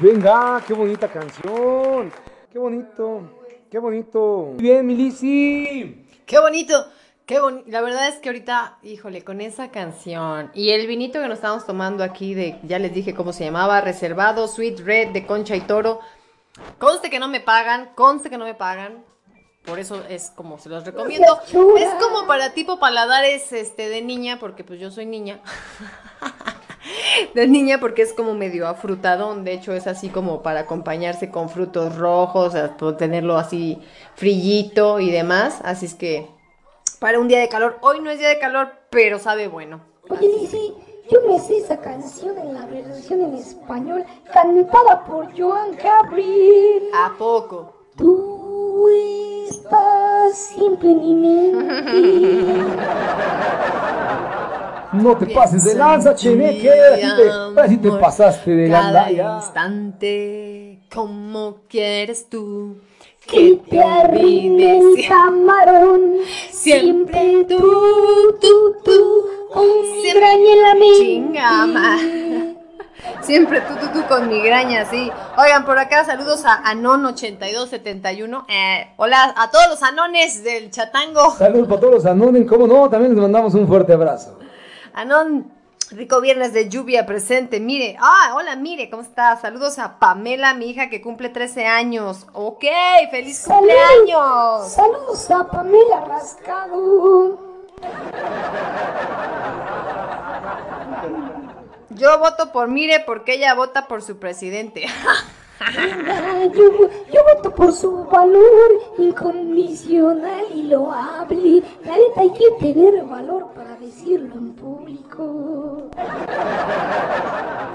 A: Venga, qué bonita canción. Qué bonito, qué bonito. Muy bien, Milisi.
B: Qué bonito, qué bonito. La verdad es que ahorita, híjole, con esa canción y el vinito que nos estamos tomando aquí de, ya les dije cómo se llamaba, reservado, Sweet Red de Concha y Toro. Conste que no me pagan, conste que no me pagan. Por eso es como se los recomiendo. Es como para tipo paladares este de niña, porque pues yo soy niña. De niña porque es como medio afrutadón, de hecho es así como para acompañarse con frutos rojos, a- por tenerlo así frillito y demás, así es que para un día de calor, hoy no es día de calor, pero sabe bueno.
C: Oye, Lizzy, yo me sé esa canción en la versión en español, cantada por Joan Gabriel.
B: ¿A poco?
C: Tú estás siempre en mi mente.
A: No te pases de lanza. Así te, así te pasaste de
B: Cada
A: gandalla.
B: instante, como quieres tú
C: Que te arruine el camarón.
B: Siempre
C: tú, tú, tú, con migraña en la mente.
B: Chinga, ma. Siempre tú, tú, tú con migraña, sí. Oigan, por acá saludos a Anon8271. Eh, hola a todos los anones del chatango.
A: Saludos para todos los anones, cómo no, también les mandamos un fuerte abrazo.
B: Anon, rico viernes de lluvia presente. Mire, ah, hola, mire, ¿cómo estás? Saludos a Pamela, mi hija que cumple 13 años. Ok, feliz cumpleaños.
C: Saludos a Pamela Rascado.
B: Yo voto por Mire porque ella vota por su presidente.
C: Yo, yo voto por su valor incondicional y loable. La neta hay que tener valor para decirlo en público.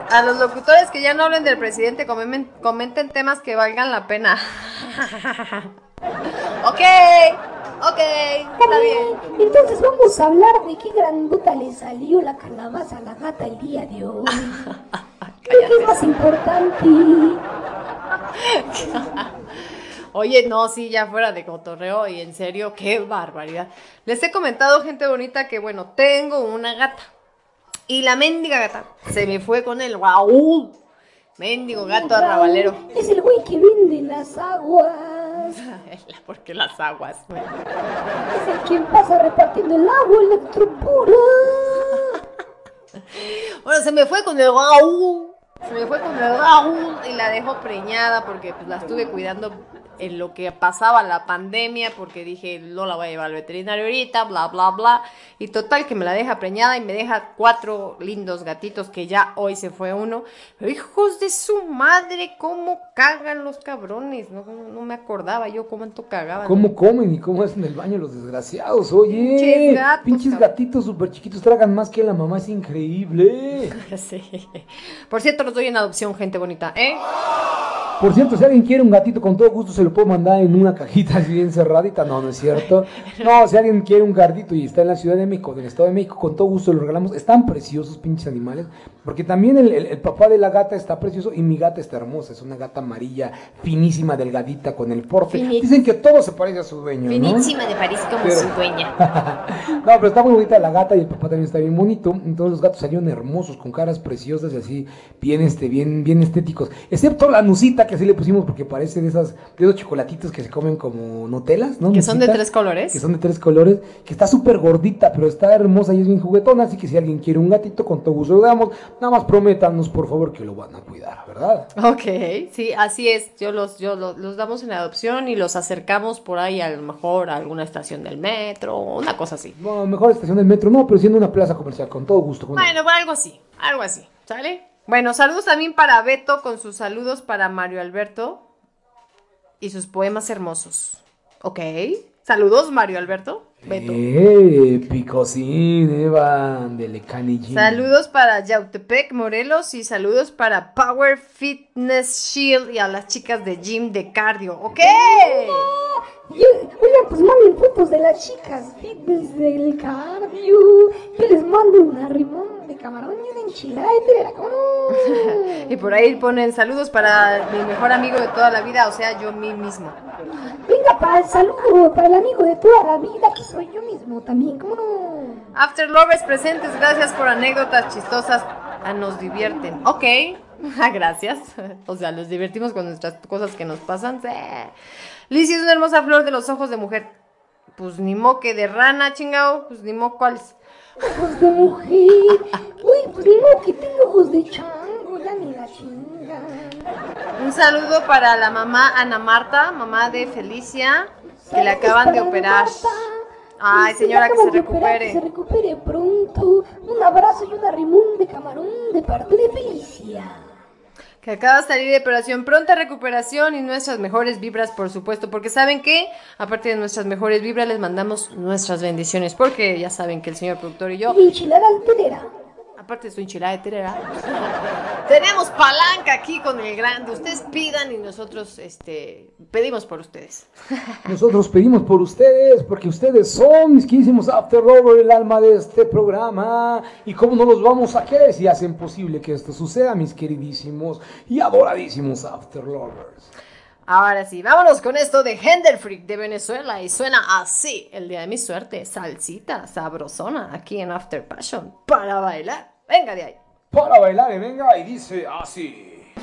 B: A los locutores que ya no hablen del presidente, comen- comenten temas que valgan la pena. ok, ok, está bien.
C: Entonces vamos a hablar de qué grandota le salió la calabaza a la gata el día de hoy. Que es más importante.
B: Oye, no, sí, ya fuera de cotorreo y en serio, qué barbaridad. Les he comentado, gente bonita, que bueno, tengo una gata. Y la mendiga gata se me fue con el Raúl. Mendigo gato arrabalero.
C: Es el güey que vende las aguas.
B: Porque las aguas.
C: Es el quien pasa repartiendo el agua electropura.
B: Bueno, se me fue con el Raúl. Se me fue con el Raúl y la dejó preñada porque pues, la estuve cuidando en lo que pasaba la pandemia porque dije, no la voy a llevar al veterinario ahorita, bla, bla, bla. Y total que me la deja preñada y me deja cuatro lindos gatitos que ya hoy se fue uno. Hijos de su madre, cómo cagan los cabrones. No, no, me acordaba yo cuánto cagaban.
A: ¿Cómo comen y cómo hacen el baño los desgraciados? Oye,
B: Pinches gatos,
A: pinches gatitos súper chiquitos tragan más que la mamá, es increíble.
B: Sí. Por cierto, los doy en adopción, gente bonita, ¿eh?
A: Por cierto, si alguien quiere un gatito, con todo gusto se lo puedo mandar en una cajita así bien cerradita. No, no es cierto. No, si alguien quiere un gatito y está en la Ciudad de México, del Estado de México, con todo gusto lo regalamos. Están preciosos, pinches animales. Porque también el, el- el papá de la gata está precioso y mi gata está hermosa. Es una gata amarilla, finísima, delgadita, con el porte.
B: Fini-
A: Dicen que todo se parece a su dueño, ¿no?
B: Finísima de París como
A: Pero-
B: su dueña.
A: no, pero está muy bonita la gata y el papá también está bien bonito. Entonces los gatos salieron hermosos, con caras preciosas y así, bien, este, bien, bien estéticos. Excepto la nucita que así le pusimos porque parece de esas, de esos chocolatitos que se comen como Nutelas, ¿no?
B: Que son de tres colores.
A: Que son de tres colores, que está súper gordita, pero está hermosa y es bien juguetona. Así que si alguien quiere un gatito, con todo gusto lo damos. Nada más prométanos, por favor, que lo van a cuidar, ¿verdad?
B: Ok, sí, así es. Yo los, yo los, los damos en adopción y los acercamos por ahí a lo mejor a alguna estación del metro, una cosa así.
A: Bueno, mejor estación del metro, no, pero siendo una plaza comercial, con todo gusto.
B: Bueno, algo así, algo así, ¿sale? Bueno, saludos también para Beto con sus saludos para Mario Alberto y sus poemas hermosos. Ok, saludos Mario Alberto, Beto.
A: Eh, picosín, Evan, de Lecani
B: Saludos para Yautepec, Morelos y saludos para Power Fitness Shield y a las chicas de Gym de Cardio. ¿Ok?
C: Yo, oigan, pues manden fotos de las chicas fitness del cardio. Yo les mando una rimón camarón y una enchilada de telera, ¿cómo no?
B: Y por ahí ponen saludos para mi mejor amigo de toda la vida, o sea, yo mí mismo.
C: Venga, para el saludo, para el amigo de toda la vida, que soy yo mismo también, ¿cómo no?
B: After Lovers presentes, gracias por anécdotas chistosas. Ah, nos divierten. Ok, gracias. O sea, nos divertimos con nuestras cosas que nos pasan. Sí. Lizzie es una hermosa flor de los ojos de mujer. Pues ni moque de rana, chingao. Pues ni mo cuáles.
C: Ojos de mujer. Uy, modo que tengo ojos de chango, ya ni la chinga.
B: Un saludo para la mamá Ana Marta, mamá de Felicia, que le acaban de operar. Ay, señora, que se
C: recupere. Que se
B: recupere.
C: recupere pronto. Un abrazo y una rimón de camarón de parte de Felicia.
B: Que acaba de salir de operación, pronta recuperación y nuestras mejores vibras, por supuesto, porque saben que, aparte de nuestras mejores vibras, les mandamos nuestras bendiciones, porque ya saben que el señor productor y yo. Aparte de su enchilada de terera, tenemos palanca aquí con el grande. Ustedes pidan y nosotros, este, pedimos por ustedes.
A: Nosotros pedimos por ustedes, porque ustedes son mis queridísimos After Lover, el alma de este programa. Y cómo no los vamos a querer si hacen posible que esto suceda, mis queridísimos y adoradísimos After Lovers.
B: Ahora sí, vámonos con esto de Hender Freak de Venezuela y suena así, el día de mi suerte, salsita, sabrosona, aquí en After Passion, para bailar. Venga de ahí.
A: Para bailar, y venga, y dice así.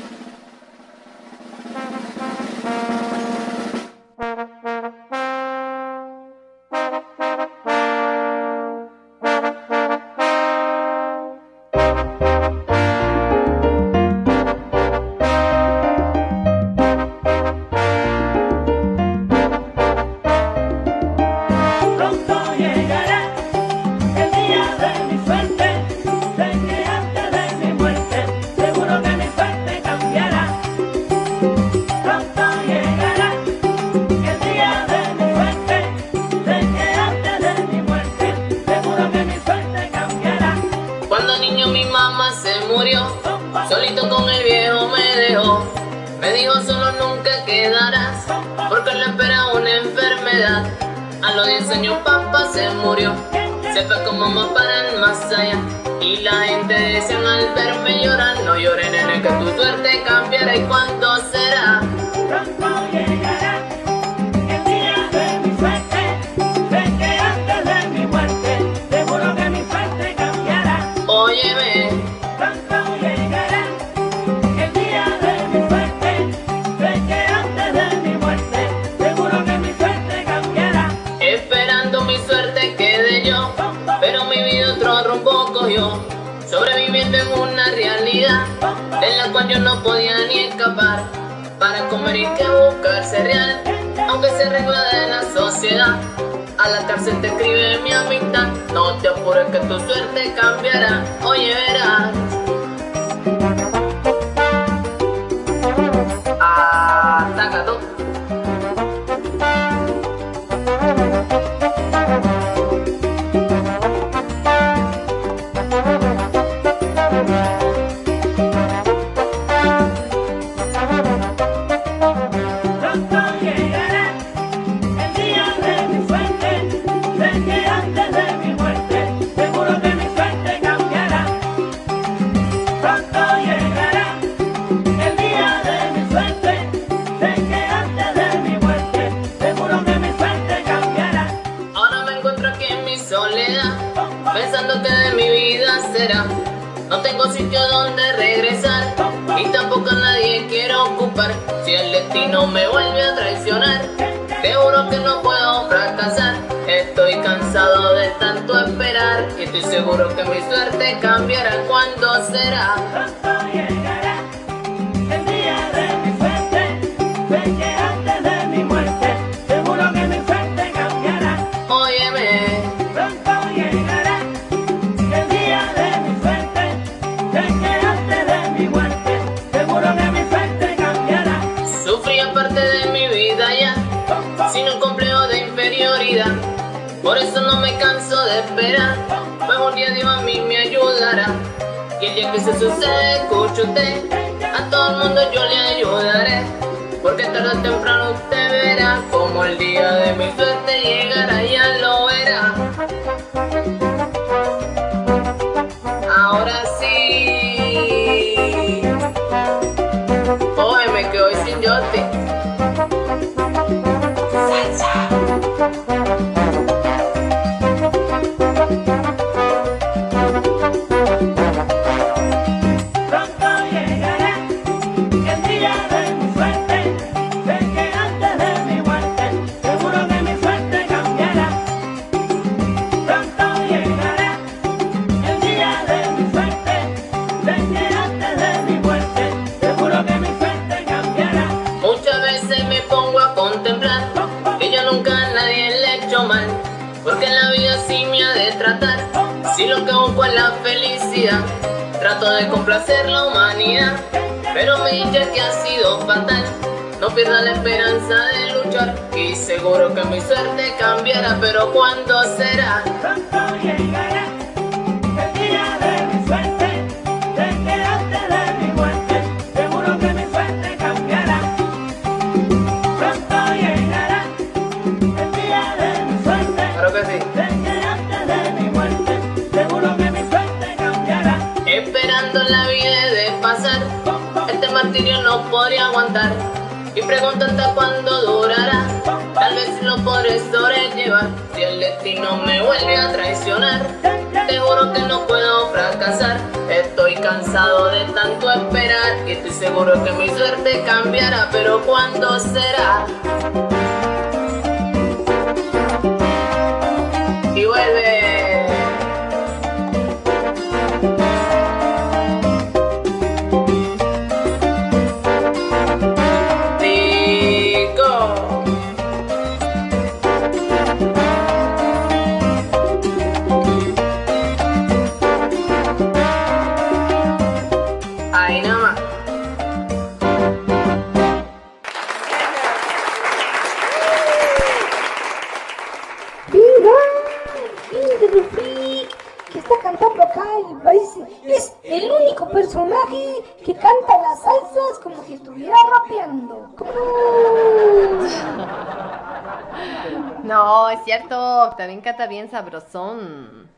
B: Bien sabrosón.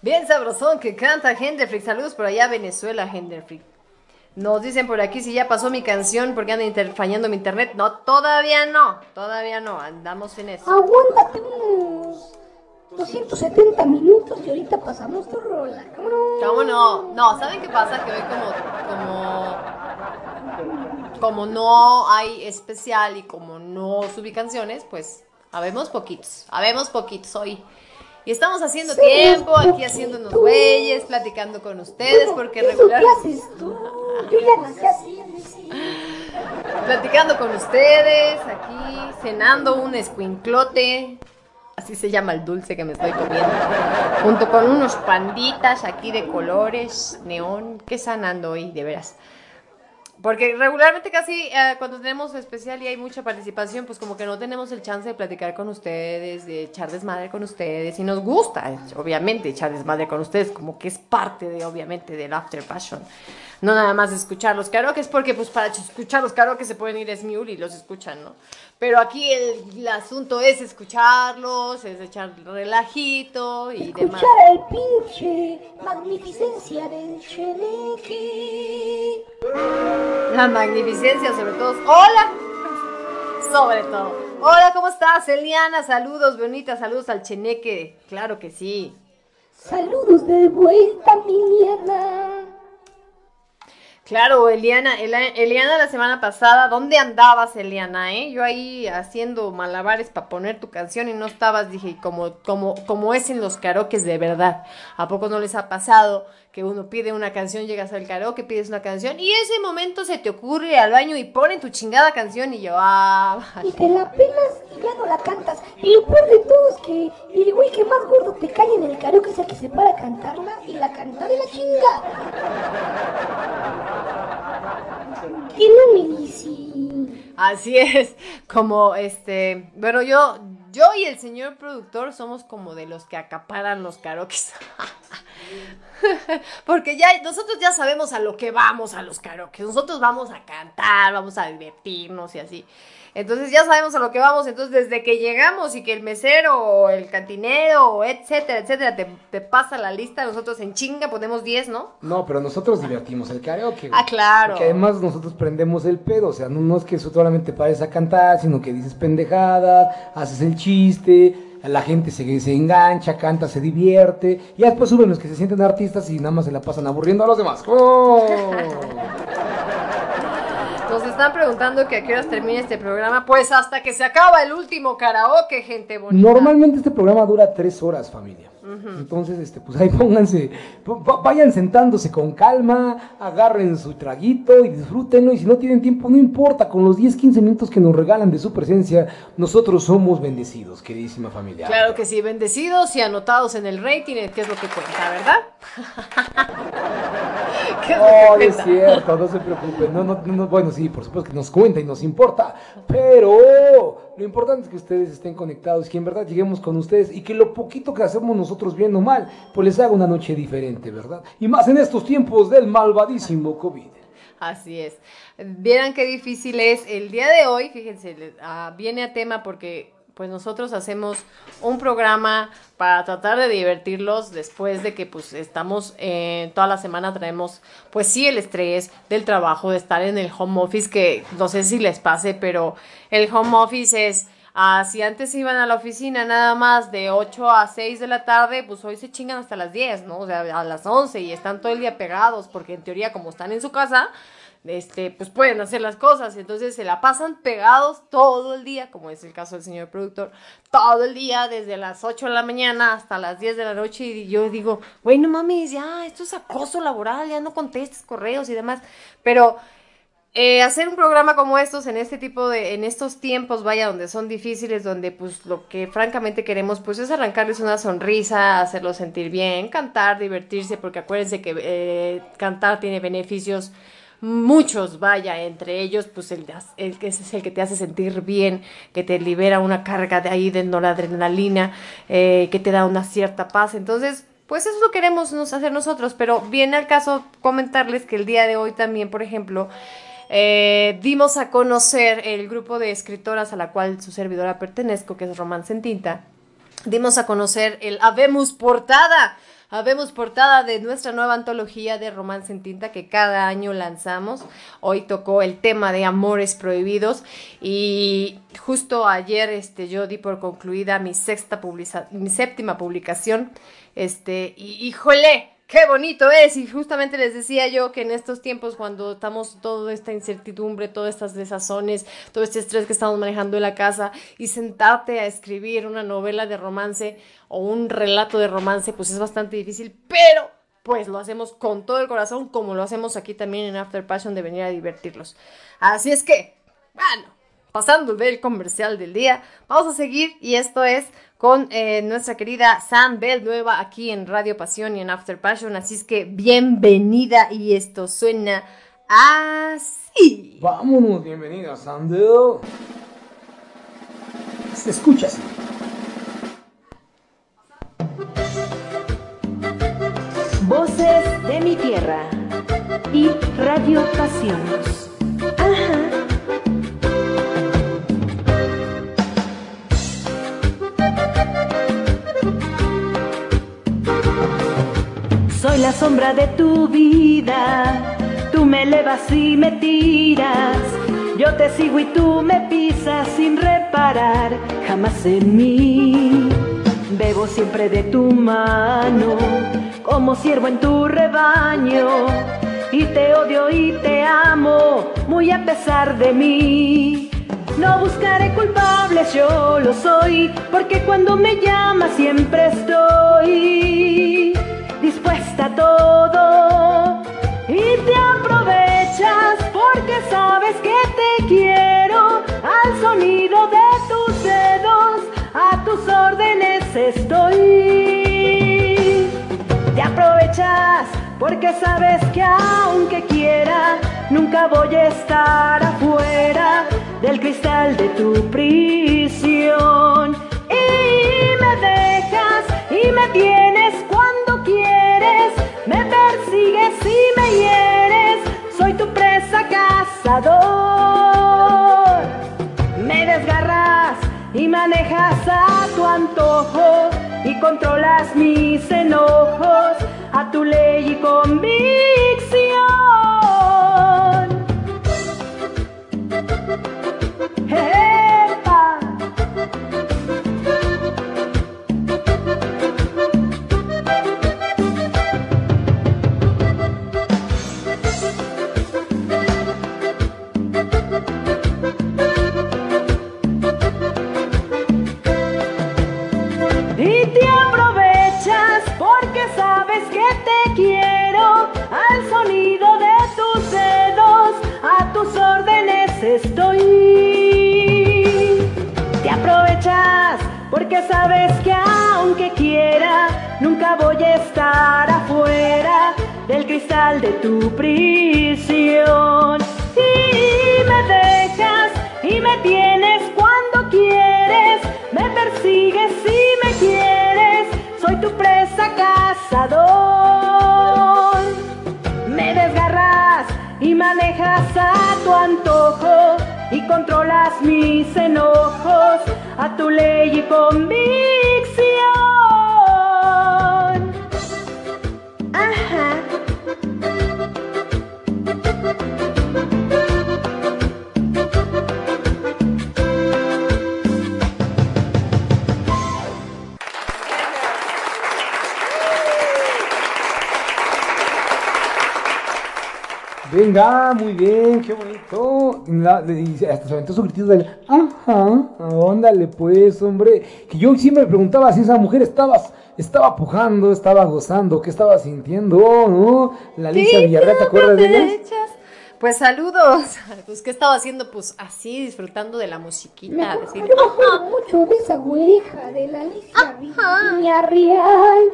B: Bien sabrosón que canta Henderfrick. Saludos por allá a Venezuela, Henderfrick. Nos dicen por aquí si ya pasó mi canción porque anda fallando mi internet. No, todavía no, todavía no, andamos en eso.
C: Aguántate unos 270 minutos y ahorita pasamos tu rola. ¿Cómo no?
B: ¿Cómo no? No, ¿saben qué pasa? Que hoy como, como, como no hay especial y como no subí canciones, pues habemos poquitos, habemos poquitos hoy. Y estamos haciendo tiempo, aquí haciéndonos güeyes, platicando con ustedes, porque
C: ¿Eso
B: regular,
C: qué haces tú? Yo ya nací así, sí.
B: platicando con ustedes, aquí cenando un escuinclote, así se llama el dulce que me estoy comiendo, junto con unos panditas aquí de colores, neón, qué sanando hoy, de veras. Porque regularmente casi eh, cuando tenemos especial y hay mucha participación, pues como que no tenemos el chance de platicar con ustedes, de echar desmadre con ustedes. Y nos gusta, obviamente, echar desmadre con ustedes, como que es parte de, obviamente, del After Passion. No nada más escuchar los karaoke, porque pues para escuchar los karaoke se pueden ir a Smule y los escuchan, ¿no? Pero aquí el, el asunto es escucharlos, es echar relajito y demás.
C: Escuchar el pinche magnificencia del cheneque.
B: La magnificencia sobre todo. Hola. Sobre todo. Hola, ¿cómo estás, Eliana? Saludos, bonita, saludos al cheneque. Claro que sí.
C: Saludos de vuelta, Miliana.
B: Claro, Eliana, Eliana la semana pasada, ¿dónde andabas, Eliana, eh? Yo ahí haciendo malabares para poner tu canción y no estabas, dije, como, como, como es en los karaokes de verdad. ¿A poco no les ha pasado que uno pide una canción, llegas al karaoke, pides una canción y ese momento se te ocurre al baño y ponen tu chingada canción y yo, ah,
C: Y te la pelas y ya no la cantas. Y lo peor de todo es que el güey que más gordo te cae en el karaoke es el que se para a cantarla y la canta de la chinga. Y no me dice.
B: Así es, como este, bueno, yo, yo y el señor productor somos como de los que acaparan los karaokes. Porque ya nosotros ya sabemos a lo que vamos a los karaoke. Nosotros vamos a cantar, vamos a divertirnos y así. Entonces ya sabemos a lo que vamos. Entonces desde que llegamos y que el mesero o el cantinero, etcétera, etcétera, te, te pasa la lista, nosotros en chinga ponemos 10, ¿no?
A: No, pero nosotros divertimos el karaoke. güey.
B: Ah, claro.
A: Porque además nosotros prendemos el pedo, o sea, no, no es que solamente pares a cantar, sino que dices pendejadas, haces el chiste, la gente se, se engancha, canta, se divierte, y después suben los que se sienten artistas y nada más se la pasan aburriendo a los demás. ¡Oh!
B: Nos están preguntando que a qué horas termina este programa. Pues hasta que se acaba el último karaoke, gente bonita.
A: Normalmente este programa dura tres horas, familia. Entonces, este, pues ahí pónganse, va- vayan sentándose con calma, agarren su traguito y disfrútenlo. Y si no tienen tiempo, no importa, con los 10, 15 minutos que nos regalan de su presencia, nosotros somos bendecidos, queridísima familia.
B: Claro que sí, bendecidos y anotados en el rating, que es lo que cuenta, ¿verdad? ¿Qué es lo que
A: No, es cierto, no se preocupen. No, no, no, bueno, sí, por supuesto que nos cuenta y nos importa. Pero lo importante es que ustedes estén conectados, que en verdad lleguemos con ustedes y que lo poquito que hacemos nosotros bien o mal, pues les haga una noche diferente, ¿verdad? Y más en estos tiempos del malvadísimo COVID.
B: Así es. Vieran qué difícil es. El día de hoy, fíjense, ah, viene a tema porque pues nosotros hacemos un programa para tratar de divertirlos después de que pues estamos eh, toda la semana traemos pues sí el estrés del trabajo de estar en el home office que no sé si les pase pero el home office es ah, si antes iban a la oficina nada más de 8 a 6 de la tarde, pues hoy se chingan hasta las 10, ¿no? O sea, a las 11 y están todo el día pegados porque en teoría como están en su casa, este, pues pueden hacer las cosas. Entonces se la pasan pegados todo el día, como es el caso del señor productor, todo el día, desde las 8 de la mañana hasta las 10 de la noche. Y yo digo, güey, no mames, ya, esto es acoso laboral, ya no contestes correos y demás. Pero eh, hacer un programa como estos en este tipo de, en estos tiempos, vaya, donde son difíciles, donde pues lo que francamente queremos pues es arrancarles una sonrisa, hacerlos sentir bien, cantar, divertirse, porque acuérdense que eh, cantar tiene beneficios muchos, vaya, entre ellos, pues el, el que es el que te hace sentir bien, que te libera una carga de ahí de noradrenalina, eh, que te da una cierta paz. Entonces, pues eso queremos hacer nosotros, pero viene al caso comentarles que el día de hoy también, por ejemplo, eh, dimos a conocer el grupo de escritoras a la cual su servidora pertenezco, que es Romance en Tinta, dimos a conocer el Habemos Portada. Habemos portada de nuestra nueva antología de romance en tinta que cada año lanzamos. Hoy tocó el tema de amores prohibidos y justo ayer este, yo di por concluida mi sexta publica- mi séptima publicación. Este, y híjole, qué bonito es. Y justamente les decía yo que en estos tiempos, cuando estamos toda esta incertidumbre, todas estas desazones, todo este estrés que estamos manejando en la casa, y sentarte a escribir una novela de romance o un relato de romance, pues es bastante difícil, pero pues lo hacemos con todo el corazón, como lo hacemos aquí también en After Passion de venir a divertirlos. Así es que, bueno, pasando del comercial del día, vamos a seguir y esto es con eh, nuestra querida Sam Bell nueva aquí en Radio Pasión y en After Passion, así es que bienvenida y esto suena así.
A: Vámonos, bienvenida, Sandel. Se escucha así.
F: Voces de mi tierra y Radio Pasiones. Ajá. Soy la sombra de tu vida, tú me elevas y me tiras, yo te sigo y tú me pisas sin reparar. Jamás en mí. Bebo siempre de tu mano, como siervo en tu rebaño, y te odio y te amo, muy a pesar de mí. No buscaré culpables, yo lo soy, porque cuando me llamas siempre estoy dispuesta a todo. Y te aprovechas porque sabes que te quiero al sonido de tus dedos, a tus órdenes estoy. Te aprovechas porque sabes que aunque quiera, nunca voy a estar afuera del cristal de tu prisión. Y me dejas y me tienes me persigues y me hieres, soy tu presa cazador. Me desgarras y manejas a tu antojo y controlas mis enojos a tu ley y convicción. Porque sabes que aunque quiera, nunca voy a estar afuera del cristal de tu prisión. Y me dejas y me tienes cuando quieres, me persigues y me quieres, soy tu presa cazador. Me desgarras y manejas a tu antojo y controlas mis enojos a tu ley y convicción. Ajá.
A: Venga, muy bien, qué bonito. La- dice- hasta se aventó su gritito del ajá, óndale pues, hombre. Que yo siempre me preguntaba si esa mujer estaba, estaba pujando, estaba gozando, qué estaba sintiendo, ¿no? La Alicia
B: Sí,
A: Villarreal, ¿te acuerdas de ella?
B: Pues saludos. Pues qué estaba haciendo, pues así disfrutando de la
C: Me
B: musiquita,
C: acuerdo,
B: decir,
C: me acuerdo mucho de esa güereja de la Alicia Villarreal.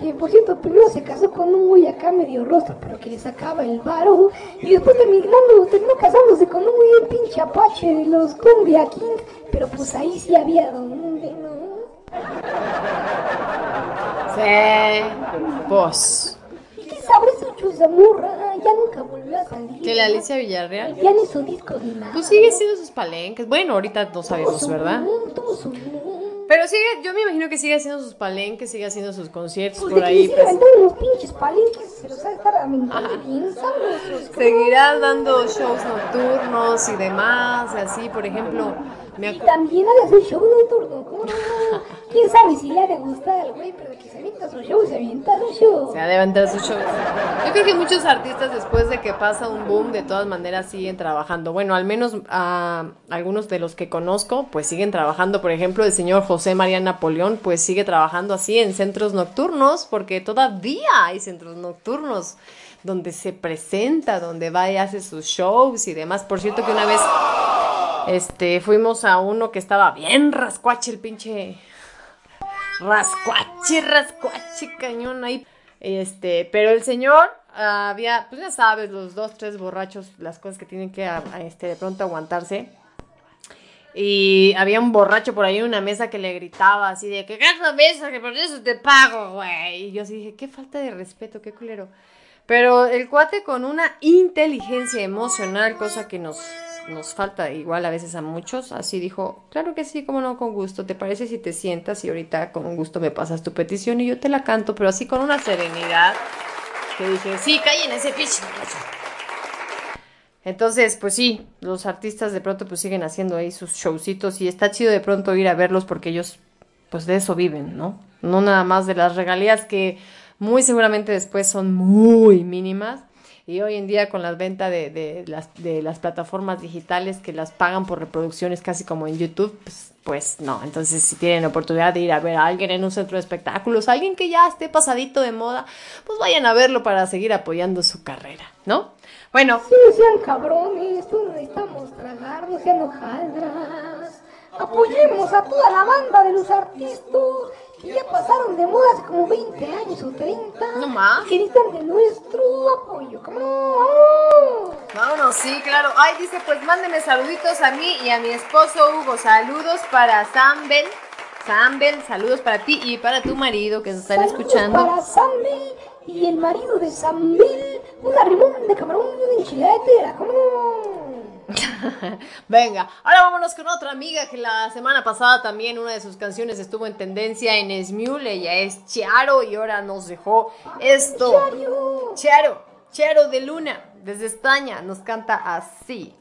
C: Que por cierto, primero se casó con un güey acá medio rostro, pero que le sacaba el varo. Y después terminando, terminó casándose con un güey pinche apache de los Cumbia Kings. Pero pues ahí sí había donde, ¿no?
B: Sí, pues.
C: Qué sabroso chuzamurra, ya nunca volvió a salir.
B: Que la Alicia Villarreal.
C: Ya ni su disco ni nada.
B: Pues sigue siendo sus palenques. Bueno, ahorita no sabemos, ¿verdad?
C: tuvo su.
B: Pero sigue, yo me imagino que sigue haciendo sus palenques, sigue haciendo sus conciertos
C: Pues
B: por ahí. pues.
C: pinches palenques, ha de estar aventando bien sabrosos.
B: Seguirá dando shows nocturnos y demás, así, por ejemplo,
C: Y también ha de hacer show nocturno, ¿cómo no? ¿Quién sabe si le ha de gustar al güey, pero que se avienta su show, se avienta su show.
B: se ha de levantar sus shows. Yo creo que muchos artistas después de que pasa un boom, de todas maneras siguen trabajando. Bueno, al menos a algunos de los que conozco, pues siguen trabajando. Por ejemplo, el señor José María Napoleón, pues sigue trabajando así en centros nocturnos, porque todavía hay centros nocturnos donde se presenta, donde va y hace sus shows y demás. Por cierto que una vez este fuimos a uno que estaba bien rascuache el pinche rascuache, rascuache, cañón ahí. Este, pero el señor había, pues ya sabes, los dos, tres borrachos, las cosas que tienen que este, de pronto aguantarse. Y había un borracho por ahí en una mesa que le gritaba así de que esa mesa, que por eso te pago, güey. Y yo así dije, qué falta de respeto, qué culero. Pero el cuate con una inteligencia emocional, cosa que nos, nos falta igual a veces a muchos, así dijo, claro que sí, como no, con gusto. ¿Te parece si te sientas y ahorita con gusto me pasas tu petición y yo te la canto, pero así con una serenidad que dije, sí, callen ese pinche. Entonces, pues sí, los artistas de pronto pues siguen haciendo ahí sus showcitos y está chido de pronto ir a verlos porque ellos pues de eso viven, ¿no? No nada más de las regalías que muy seguramente después son muy mínimas y hoy en día con la venta de, de las, de las plataformas digitales que las pagan por reproducciones casi como en YouTube, pues, pues no. Entonces si tienen oportunidad de ir a ver a alguien en un centro de espectáculos, alguien que ya esté pasadito de moda, pues vayan a verlo para seguir apoyando su carrera, ¿no? Bueno,
C: Sí, sean cabrones, todos necesitamos tragar, no sean. Apoyemos a toda la banda de los artistas ya pasaron de moda hace como 20 años o 30.
B: No más.
C: Que necesitan de nuestro apoyo, ¿cómo no?
B: Vámonos, sí, claro. Ay, dice, pues mándeme saluditos a mí y a mi esposo Hugo. Saludos para Sambel. Sambel, saludos para ti y para tu marido que se están
C: Saludos
B: escuchando.
C: Para Sambel y el marido de Sambel, una rimón de camarón y una enchiladera, ¿cómo no?
B: Venga, ahora vámonos con otra amiga que la semana pasada también una de sus canciones estuvo en tendencia en Smule. Ella es Chiaro y ahora nos dejó esto. Chiaro, Chiaro de Luna, desde España, nos canta así.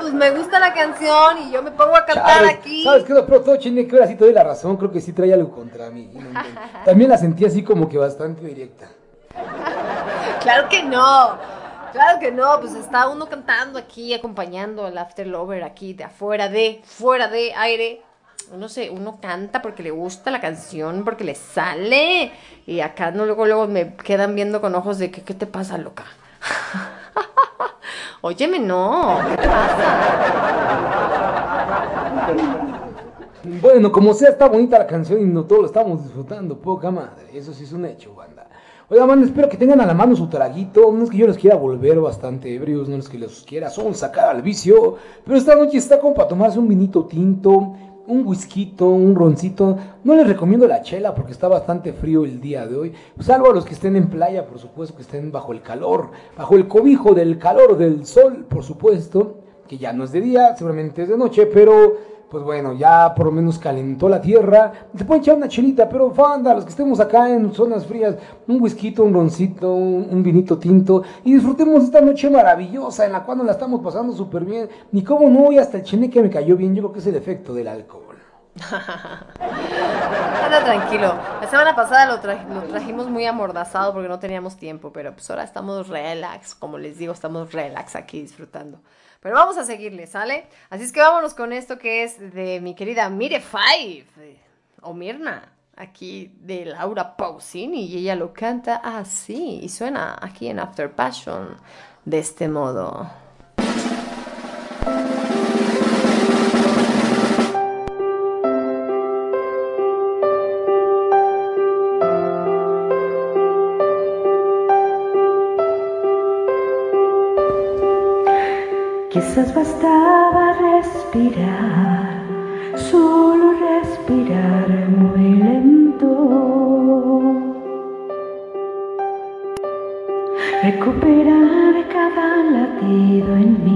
B: Pues me gusta la canción y yo me pongo a cantar
A: ¿Sabes,
B: aquí.
A: ¿Sabes qué? Pero todo Cheneque, ahora sí te doy la razón. Creo que sí trae algo contra mí. También la sentí así como que bastante directa.
B: Claro que no. Claro que no, pues está uno cantando aquí, acompañando al After Lover aquí de afuera de, fuera de aire. Uno se, uno canta porque le gusta la canción, porque le sale. Y acá no luego, luego me quedan viendo con ojos de que, ¿qué te pasa, loca? Óyeme, no, ¿qué pasa?
A: Bueno, como sea, está bonita la canción y no todos lo estamos disfrutando. Poca madre. Eso sí es un hecho, banda. Oiga, man, espero que tengan a la mano su traguito. No es que yo les quiera volver bastante ebrios, no es que los quiera son sacar al vicio. Pero esta noche está como para tomarse un vinito tinto, un whisky, un roncito. No les recomiendo la chela porque está bastante frío el día de hoy. Salvo a los que estén en playa, por supuesto, que estén bajo el calor, bajo el cobijo del calor del sol, por supuesto. Que ya no es de día, seguramente es de noche, pero pues bueno, ya por lo menos calentó la tierra. Se pueden echar una chelita, pero fanda, los que estemos acá en zonas frías, un whisky, un roncito, un, un vinito tinto y disfrutemos esta noche maravillosa en la cual nos la estamos pasando súper bien. Ni cómo no, y hasta el cheneque me cayó bien. Yo creo que es el efecto del alcohol.
B: Anda tranquilo. La semana pasada lo, tra- lo trajimos muy amordazado porque no teníamos tiempo, pero pues ahora estamos relax, como les digo, estamos relax aquí disfrutando. Pero vamos a seguirle, ¿sale? Así es que vámonos con esto que es de mi querida Mire Five, o Mirna, aquí de Laura Pausini, y ella lo canta así, y suena aquí en After Passion de este modo.
J: Quizás bastaba respirar, solo respirar muy lento. Recuperar cada latido en mí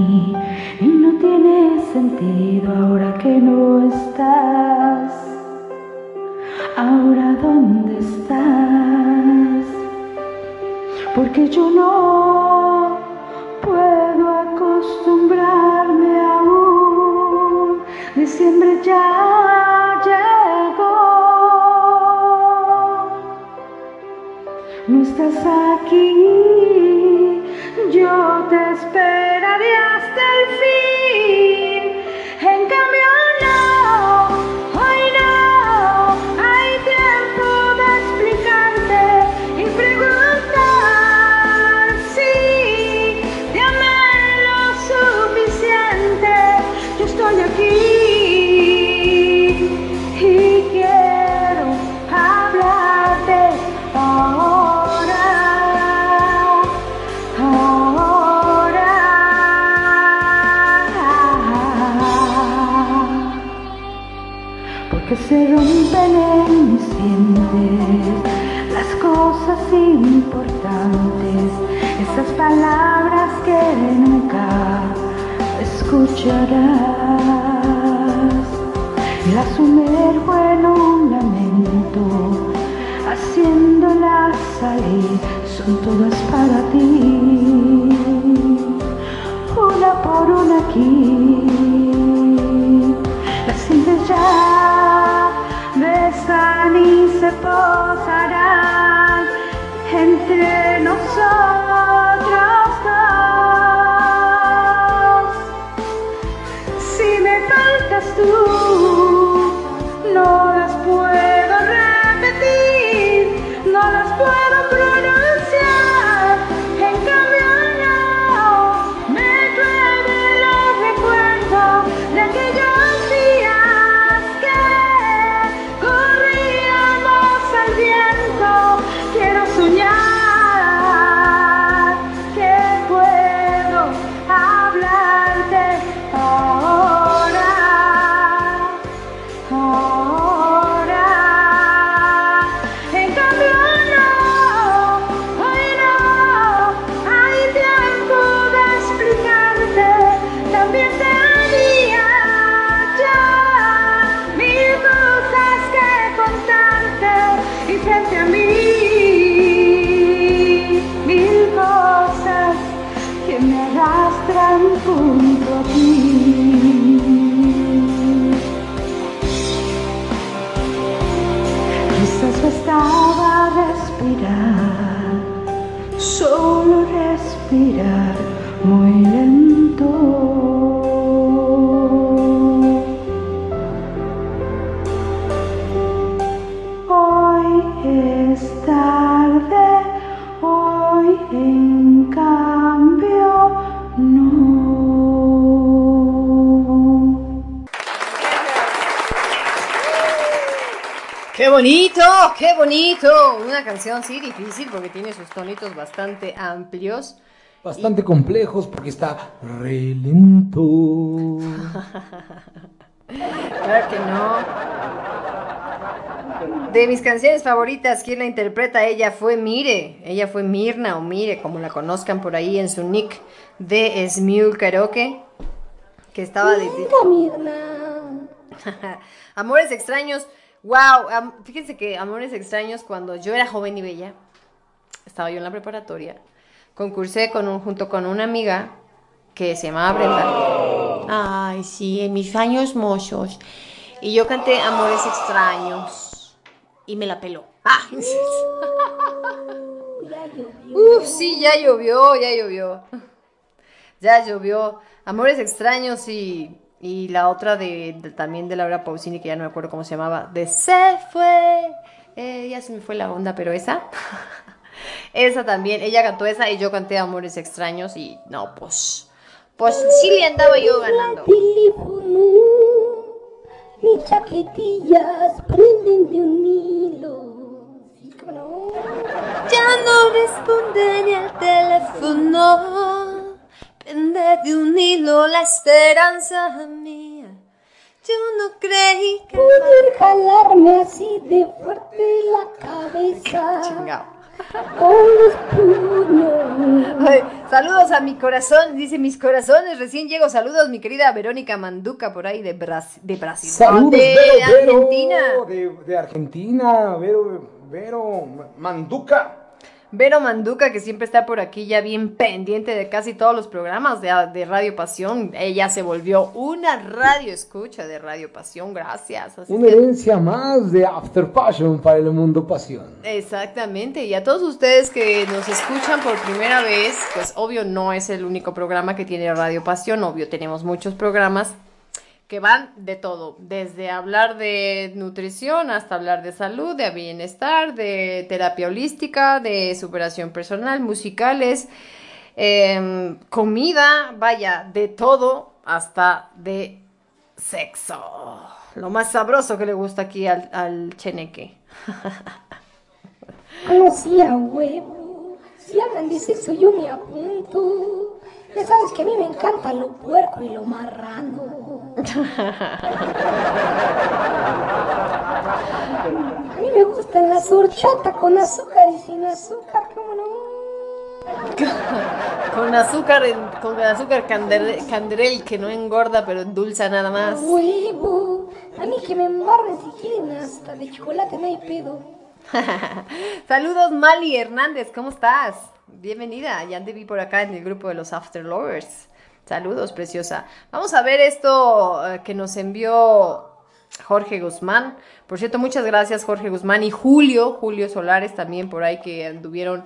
B: bonito! Una canción, sí, difícil porque tiene sus tonitos bastante amplios.
A: Bastante complejos porque está re lento.
B: Claro que no. De mis canciones favoritas, ¿quién la interpreta? Ella fue Mire. Ella fue Mirna o Mire, como la conozcan por ahí en su nick de Smule Karaoke. Que estaba de...
C: Mirna.
B: Amores extraños. Wow, fíjense que Amores extraños cuando yo era joven y bella, estaba yo en la preparatoria, concursé con un, junto con una amiga que se llamaba Brenda. Ay, sí, en mis años mozos. Y yo canté Amores extraños y me la peló. Ah. Uf, sí, ya llovió, ya llovió. Ya llovió. Amores extraños y, y la otra de, de- también de Laura Pausini, que ya no me acuerdo cómo se llamaba, de Se fue. Eh, ya se me fue la onda, pero esa. esa también. Ella cantó esa y yo canté Amores extraños y no, pues. Pues sí le andaba yo ganando.
C: Mis chaquetillas prenden de un hilo. Sí, cómo no.
B: Ya no responde ni al teléfono. Pende de un hilo la esperanza mía. Yo no creí que.
C: Poder jalarme así de fuerte la cabeza puños.
B: Ay, saludos a mi corazón, dice mis corazones. Recién llego. Saludos, mi querida Verónica Manduca, por ahí de, Bras- de Brasil.
A: Saludos,
B: de
A: Vero, Vero,
B: Argentina.
A: De, de Argentina, Vero, Vero Manduca.
B: Vero Manduca, que siempre está por aquí, ya bien pendiente de casi todos los programas de, de Radio Pasión. Ella se volvió una radio escucha de Radio Pasión. Gracias. Así
A: Una
B: que-
A: herencia más de After Passion para el mundo pasión.
B: Exactamente, y a todos ustedes que nos escuchan por primera vez, pues obvio no es el único programa que tiene Radio Pasión, obvio tenemos muchos programas que van de todo, desde hablar de nutrición hasta hablar de salud, de bienestar, de terapia holística, de superación personal, musicales, em, comida, vaya, de todo hasta de sexo. Lo más sabroso que le gusta aquí al, cheneque.
C: Huevo. Si hablan de sexo, yo me apunto. Ya sabes que a mí me encanta lo puerco y lo marrano. A mí me gusta la horchata con azúcar y sin azúcar, ¿cómo no?
B: Con azúcar, con azúcar canderel que no engorda pero endulza nada más.
C: huevo. A mí que me embarren si quieren hasta de chocolate, no hay pedo.
B: Saludos Mali Hernández, ¿cómo estás? Bienvenida, ya te vi por acá en el grupo de los After Lovers. Saludos, preciosa. Vamos a ver esto eh, que nos envió Jorge Guzmán. Por cierto, muchas gracias Jorge Guzmán y Julio, Julio Solares también por ahí que anduvieron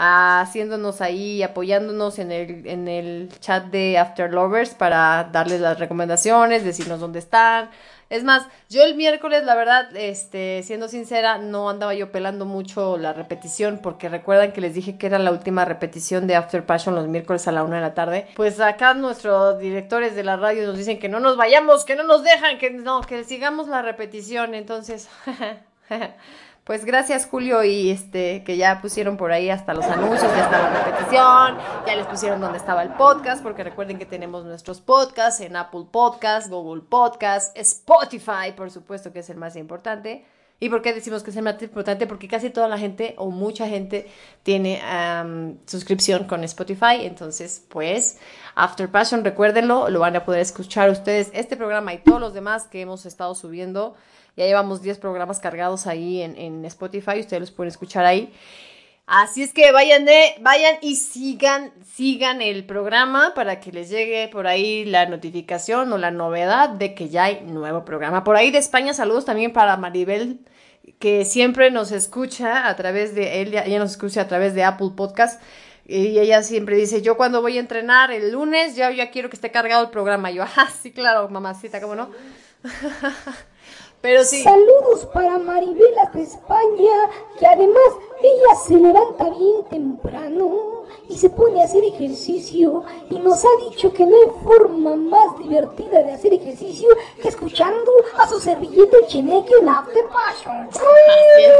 B: haciéndonos ahí, apoyándonos en el, en el chat de After Lovers para darles las recomendaciones, decirnos dónde están. Es más, yo el miércoles, la verdad, este, siendo sincera, no andaba yo pelando mucho la repetición, porque recuerdan que les dije que era la última repetición de After Passion los miércoles a la una de la tarde. Pues acá nuestros directores de la radio nos dicen que no nos vayamos, que no nos dejan, que no, que sigamos la repetición. Entonces, pues gracias Julio y este que ya pusieron por ahí hasta los anuncios, ya está la repetición, ya les pusieron donde estaba el podcast, porque recuerden que tenemos nuestros podcasts en Apple Podcasts, Google Podcasts, Spotify, por supuesto que es el más importante. ¿Y por qué decimos que es el más importante? Porque casi toda la gente o mucha gente tiene am, suscripción con Spotify. Entonces, pues, After Passion, recuérdenlo, lo van a poder escuchar ustedes. Este programa y todos los demás que hemos estado subiendo. Ya llevamos 10 programas cargados ahí en, en Spotify. Ustedes los pueden escuchar ahí. Así es que vayan, de, vayan y sigan, sigan el programa para que les llegue por ahí la notificación o la novedad de que ya hay nuevo programa. Por ahí de España, saludos también para Maribel, que siempre nos escucha a través de, ya, ya nos escucha a través de Apple Podcast. Y ella siempre dice, yo cuando voy a entrenar el lunes, ya, ya quiero que esté cargado el programa. Y yo, ah, sí, claro, mamacita, ¿cómo no? Pero sí.
C: Saludos para Maribel hasta España, que además ella se levanta bien temprano y se pone a hacer ejercicio y nos ha dicho que no hay forma más divertida de hacer ejercicio que escuchando a su servilleta Cheneque en After Passion.
B: Así es.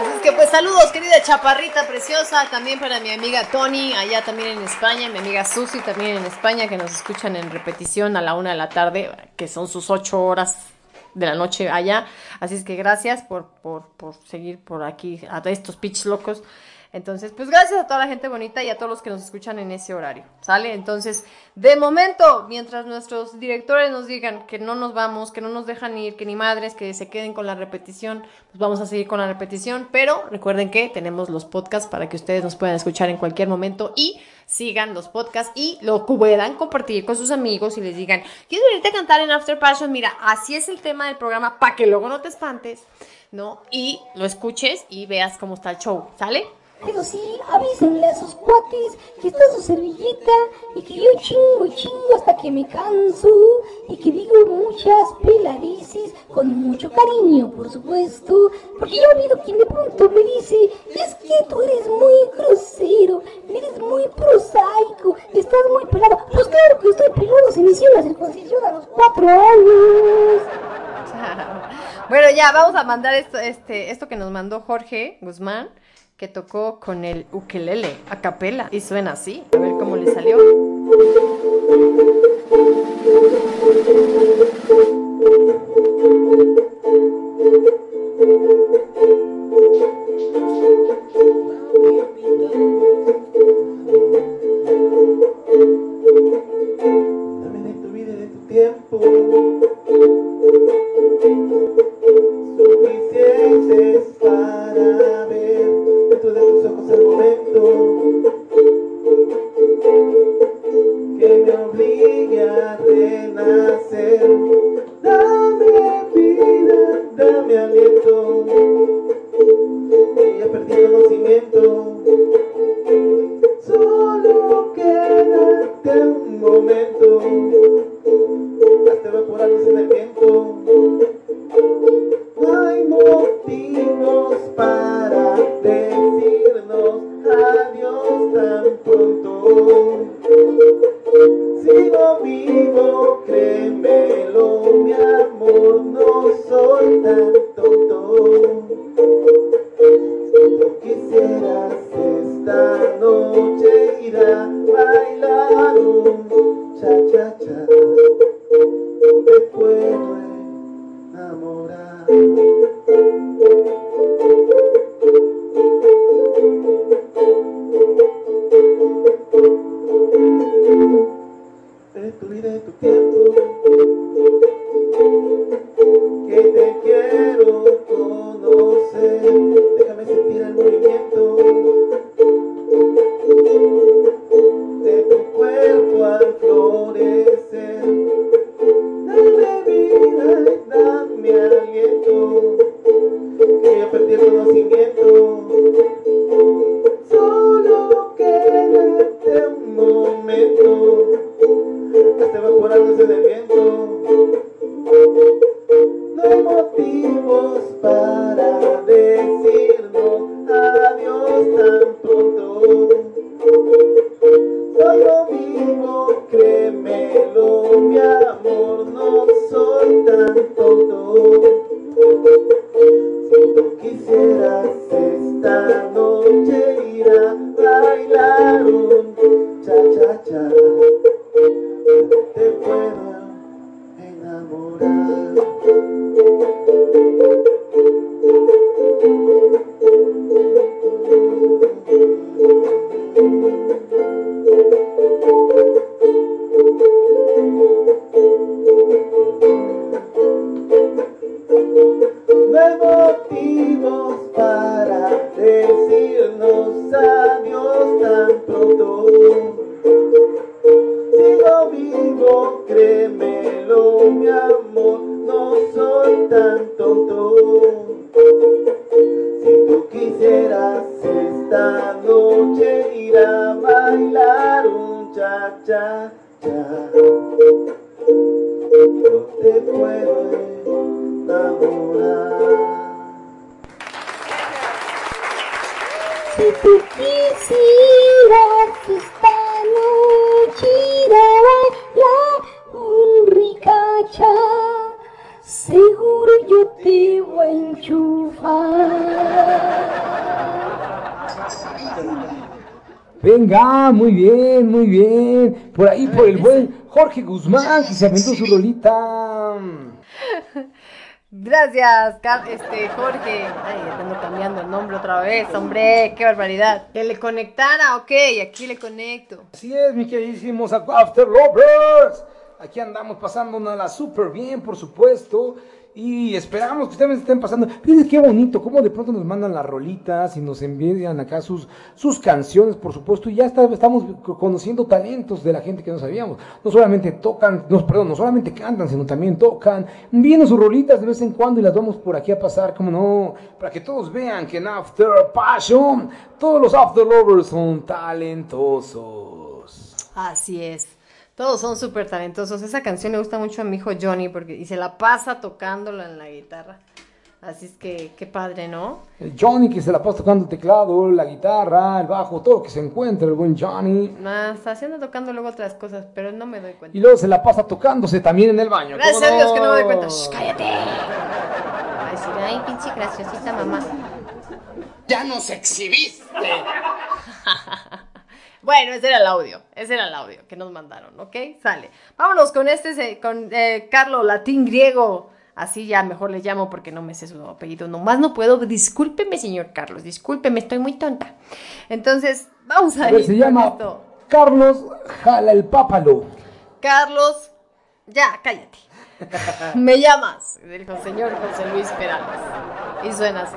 B: Así es que pues saludos, querida chaparrita preciosa, también para mi amiga Tony, allá también en España, mi amiga Susi también en España, que nos escuchan en repetición a la una de la tarde, que son sus ocho horas de la noche allá. Así es que gracias por, por, por seguir por aquí a estos pitch locos. Entonces, pues gracias a toda la gente bonita y a todos los que nos escuchan en ese horario, ¿sale? Entonces, de momento, mientras nuestros directores nos digan que no nos vamos, que no nos dejan ir, que ni madres, que se queden con la repetición, pues vamos a seguir con la repetición, pero recuerden que tenemos los podcasts para que ustedes nos puedan escuchar en cualquier momento y sigan los podcasts y lo puedan compartir con sus amigos y les digan, ¿quieres venirte a cantar en After Passion? Mira, así es el tema del programa para que luego no te espantes, ¿no? Y lo escuches y veas cómo está el show, ¿sale?
C: Pero sí, avísenle a sus cuates que está su servilleta y que yo chingo y chingo hasta que me canso y que digo muchas peladices con mucho cariño, por supuesto, porque yo oído quien de pronto me dice, es que tú eres muy grosero, eres muy prosaico, estás muy pelado. Pues claro que estoy pelado, se me hicieron la circuncisión a los cuatro años.
B: Bueno, ya vamos a mandar esto, este, esto que nos mandó Jorge Guzmán, que tocó con el ukelele a capela y suena así. A ver cómo le salió.
I: Dame de tu vida de tu tiempo.
A: Jorge Guzmán, que se aventó su rolita.
B: Gracias, este, Jorge. Ay, ando cambiando el nombre otra vez, hombre, qué barbaridad. Que le conectara, ok, aquí le conecto.
A: Así es, mi queridísimos After Lovers. Aquí andamos pasándonos súper bien, por supuesto. Y esperamos que ustedes estén pasando. Qué bonito, cómo de pronto nos mandan las rolitas y nos envían acá sus, sus canciones, por supuesto. Y ya estamos co- conociendo talentos de la gente que no sabíamos. No solamente tocan, no, perdón, no solamente cantan, sino también tocan. Envíenos sus rolitas de vez en cuando y las vamos por aquí a pasar, como no, para que todos vean que en After Passion todos los After Lovers son talentosos.
B: Así es. Todos son súper talentosos. Esa canción le gusta mucho a mi hijo Johnny porque y se la pasa tocándola en la guitarra. Así es que qué padre, ¿no?
A: El Johnny que se la pasa tocando el teclado, la guitarra, el bajo, todo lo que se encuentra, el buen Johnny.
B: Ah, Está haciendo tocando luego otras cosas, pero no me doy cuenta.
A: Y luego se la pasa tocándose también en el baño.
B: Gracias
A: ¿cómo
B: a Dios que no me doy
A: no?
B: cuenta. Shh, cállate. Va a decir, ay, pinche graciosita mamá.
K: Ya nos exhibiste.
B: Bueno, ese era el audio, ese era el audio que nos mandaron, ¿ok? Sale. Vámonos con este, con eh, Carlo Latín Griego. Así ya mejor le llamo porque no me sé su apellido. Nomás no puedo. Discúlpeme, señor Carlos, discúlpeme, estoy muy tonta. Entonces, vamos a
A: A ver,
B: ir
A: se llama
B: esto.
A: Carlos Jala el Pápalo.
B: Carlos, ya, cállate. Me llamas, dijo el señor José Luis Perales. Y suena así.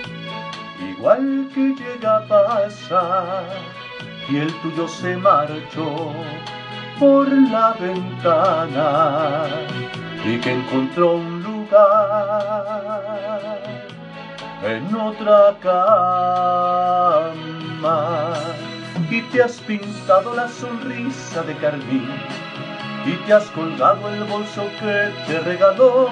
L: igual que llega pasa, y el tuyo se marchó por la ventana y que encontró un lugar en otra cama. Y te has pintado la sonrisa de carmín y te has colgado el bolso que te regaló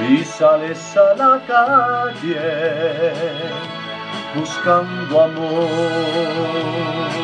L: y sales a la calle buscando amor.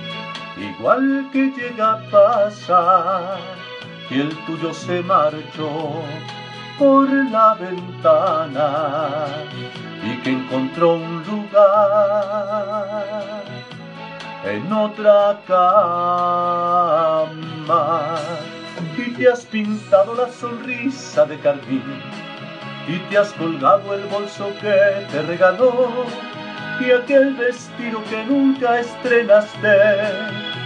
L: igual que llega a pasar, y el tuyo se marchó por la ventana y que encontró un lugar en otra cama. Y te has pintado la sonrisa de carmín y te has colgado el bolso que te regaló y aquel vestido que nunca estrenaste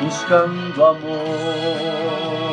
L: buscando amor.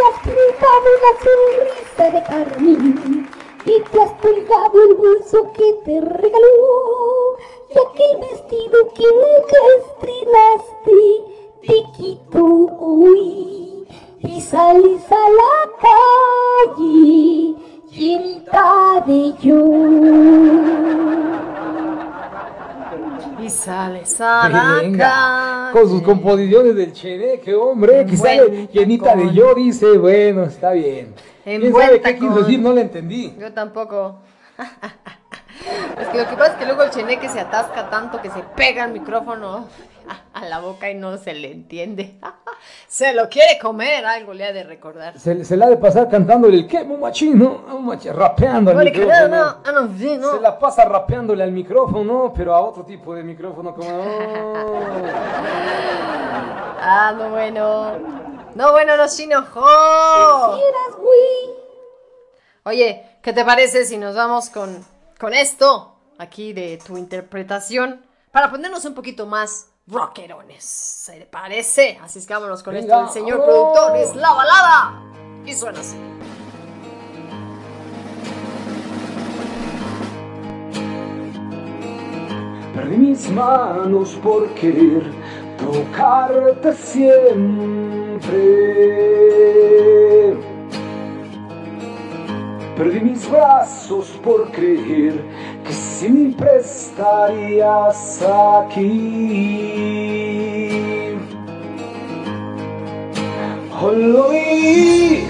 C: Has pintado la sonrisa de carmín y te has colgado el bolso que te regaló y aquel vestido que nunca estrenaste te quito hoy. Y sales a la calle llenita de yo
B: Y sales a la
M: Venga,
B: calle.
M: con sus composiciones del cheneque, hombre, que sale llenita de yo, dice, bueno, está bien.
B: En
M: ¿Quién sabe qué quiso decir? No le entendí.
B: Yo tampoco. Es que lo que pasa es que luego el cheneque se atasca tanto que se pega el micrófono a, la boca y no se le entiende. Se lo quiere comer, algo le ha de recordar.
M: Se, se la ha de pasar cantándole el qué, machino, rapeando al micrófono.
B: no, no, no, sí, no.
M: Se la pasa rapeándole al micrófono, pero a otro tipo de micrófono como...
B: Ah, no bueno. No bueno, no se enojó.
C: Güey.
B: Oye, ¿qué te parece si nos vamos con, con esto aquí de tu interpretación para ponernos un poquito más rockerones? ¿Se le parece? Así es que vámonos con
M: Venga,
B: esto. El señor
M: vámonos.
B: productor es la balada. Y suena así.
A: Perdí mis manos por querer tocarte siempre. Perdí mis brazos por creer que siempre estarías aquí. Hoy lo vi,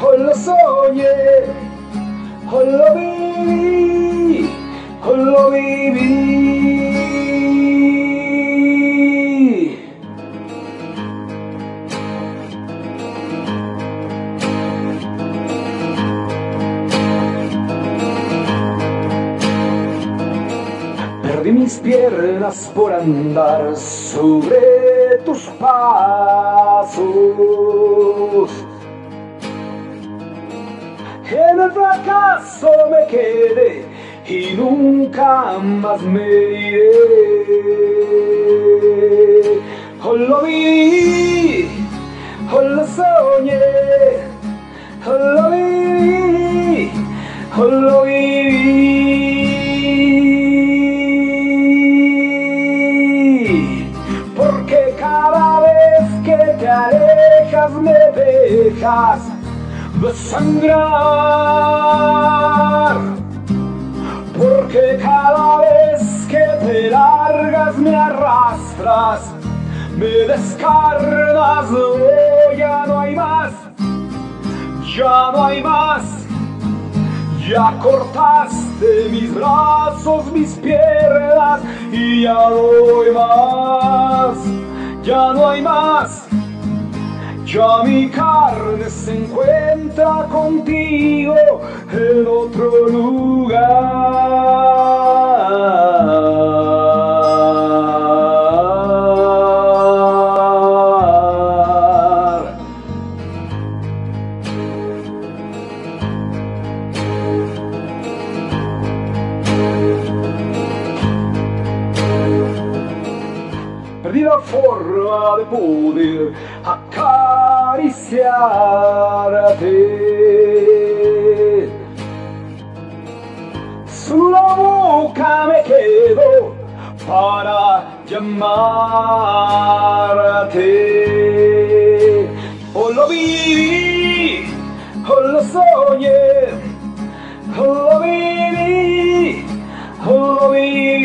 A: hoy lo soñé, hoy lo viví, hoy lo viví. Piernas por andar sobre tus pasos. En el fracaso me quedé y nunca más me iré. Hoy lo vi, lo soñé, lo hoy lo de sangrar. Porque cada vez que te largas me arrastras, me descargas, oh, ya no hay más, ya no hay más. Ya cortaste mis brazos, mis piernas y ya no hay más, ya no hay más, Ya mi carne se encuentra contigo en otro lugar. Perdí la forma de poder acariciarte. Solo la boca me quedo para llamarte. O lo viví, o lo soñé, o lo viví, o lo viví.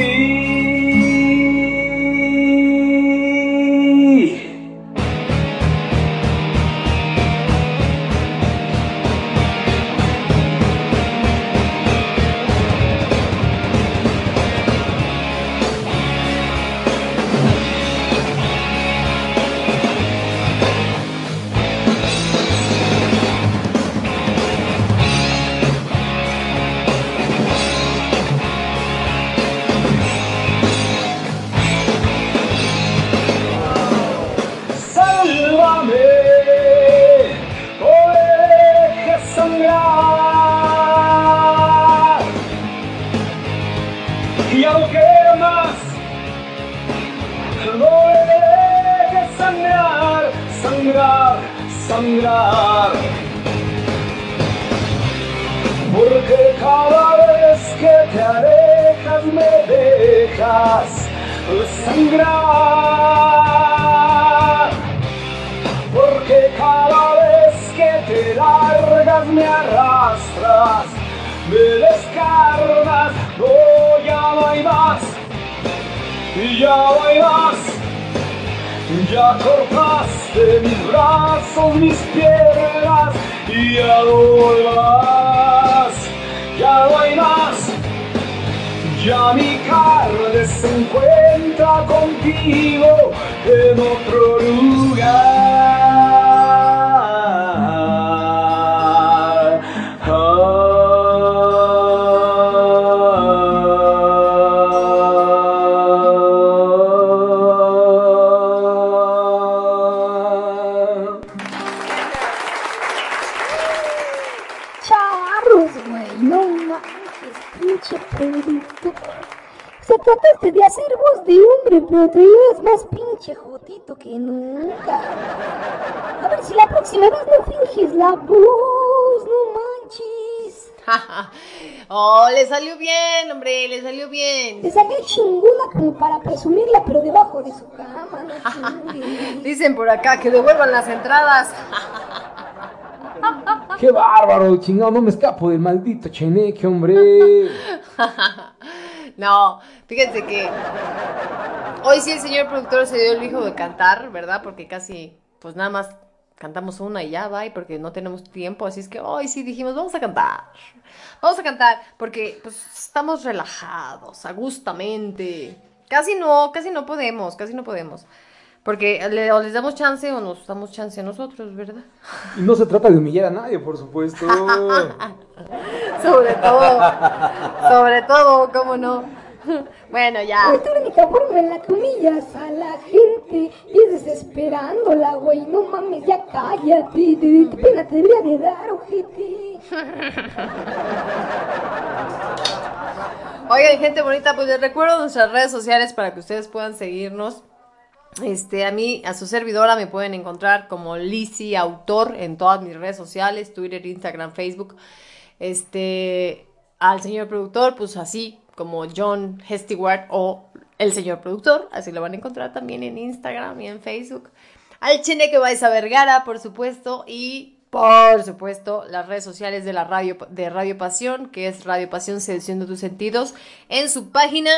A: Cada vez que te alejas me dejas sangrar. Porque cada vez que te largas me arrastras, me descargas, no, ya no hay más, ya no hay más, ya cortaste mis brazos, mis piernas, y ya no volverás, ya no hay más. Ya mi carne se encuentra contigo en otro lugar.
C: Sea, trataste de hacer voz de hombre, pero te ves más pinche jotito que nunca. A ver si la próxima vez no finges la voz, no manches.
B: oh, le salió bien, hombre, le salió bien.
C: Te salió chingona como para presumirla, pero debajo de su cama, no.
B: Dicen por acá que devuelvan las entradas.
N: ¡Qué bárbaro, chingado! No me escapo del maldito cheneque, hombre.
B: No, fíjense que hoy sí el señor productor se dio el lujo de cantar, ¿verdad? Porque casi, pues nada más cantamos una y ya va, y porque no tenemos tiempo, así es que hoy sí dijimos, vamos a cantar. Vamos a cantar, porque pues estamos relajados, a gustamente. Casi no, casi no podemos, casi no podemos. Porque le- o les damos chance o nos damos chance a nosotros, ¿verdad?
N: Y no se trata de humillar a nadie, por supuesto.
B: Sobre todo, sobre todo, ¿cómo no? Bueno, ya.
C: La única forma en la que humillas a la gente y es desesperándola, güey. No mames, ya cállate. De, de pena te debería de dar, ojete.
B: Oigan, gente bonita, pues les recuerdo nuestras redes sociales para que ustedes puedan seguirnos. Este, a mí, a su servidora me pueden encontrar como Lizzy Autor en todas mis redes sociales, Twitter, Instagram, Facebook. Este, al señor productor, pues así como John Hesteward o el señor productor, así lo van a encontrar también en Instagram y en Facebook. Al Cheneque Baiza Vergara, por supuesto, y por supuesto, las redes sociales de la radio de Radio Pasión, que es Radio Pasión Seduciendo tus sentidos, en su página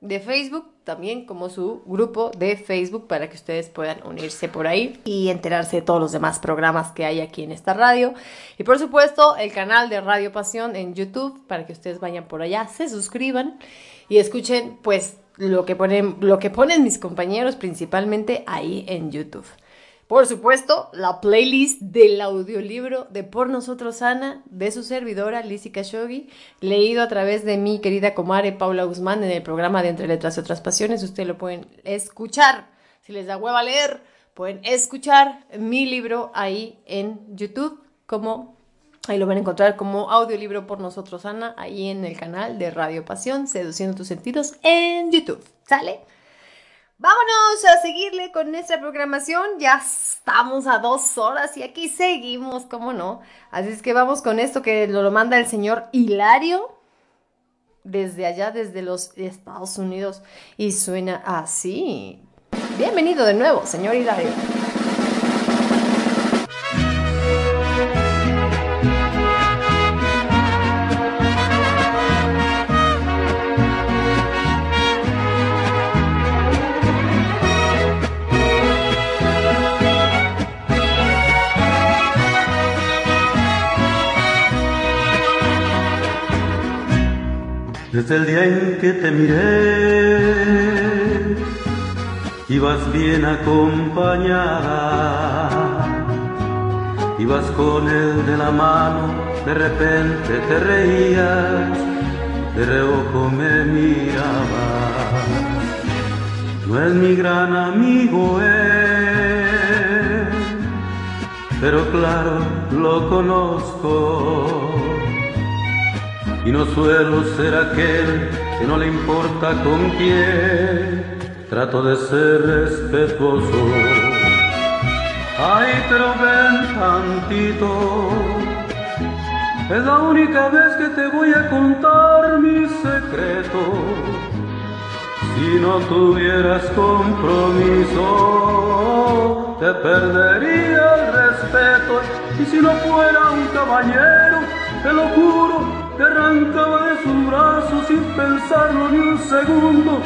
B: de Facebook, también como su grupo de Facebook para que ustedes puedan unirse por ahí y enterarse de todos los demás programas que hay aquí en esta radio. Y por supuesto, el canal de Radio Pasión en YouTube para que ustedes vayan por allá, se suscriban y escuchen pues lo que ponen lo que ponen mis compañeros principalmente ahí en YouTube. Por supuesto, la playlist del audiolibro de Por Nosotros Ana, de su servidora, Lizzy Khashoggi, leído a través de mi querida comare Paula Guzmán en el programa de Entre Letras y Otras Pasiones. Ustedes lo pueden escuchar. Si les da hueva leer, pueden escuchar mi libro ahí en YouTube, como ahí lo van a encontrar como audiolibro por nosotros, Ana, ahí en el canal de Radio Pasión, Seduciendo tus sentidos en YouTube. ¿Sale? Vámonos a seguirle con nuestra programación. Ya estamos a dos horas y aquí seguimos, ¿cómo no? Así es que vamos con esto que lo, manda el señor Hilario desde allá, desde los Estados Unidos. Y suena así. Bienvenido de nuevo, señor Hilario.
O: Desde el día en que te miré, ibas bien acompañada, ibas con él de la mano, de repente te reías, de reojo me mirabas. No es mi gran amigo él, pero claro, lo conozco. Y no suelo ser aquel que no le importa con quién, trato de ser respetuoso. Ay, pero ven tantito, es la única vez que te voy a contar mi secreto. Si no tuvieras compromiso, te perdería el respeto. Y si no fuera un caballero, te lo juro, te arrancaba de sus brazos sin pensarlo ni un segundo.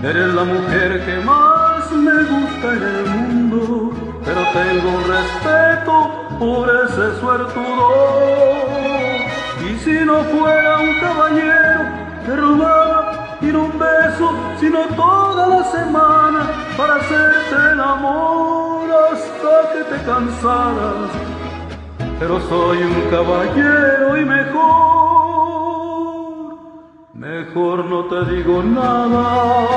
O: Eres la mujer que más me gusta en el mundo, pero tengo respeto por ese suertudo. Y si no fuera un caballero, te robaba y no un beso, sino toda la semana para hacerte el amor hasta que te cansaras pero soy un caballero y mejor, mejor no te digo nada.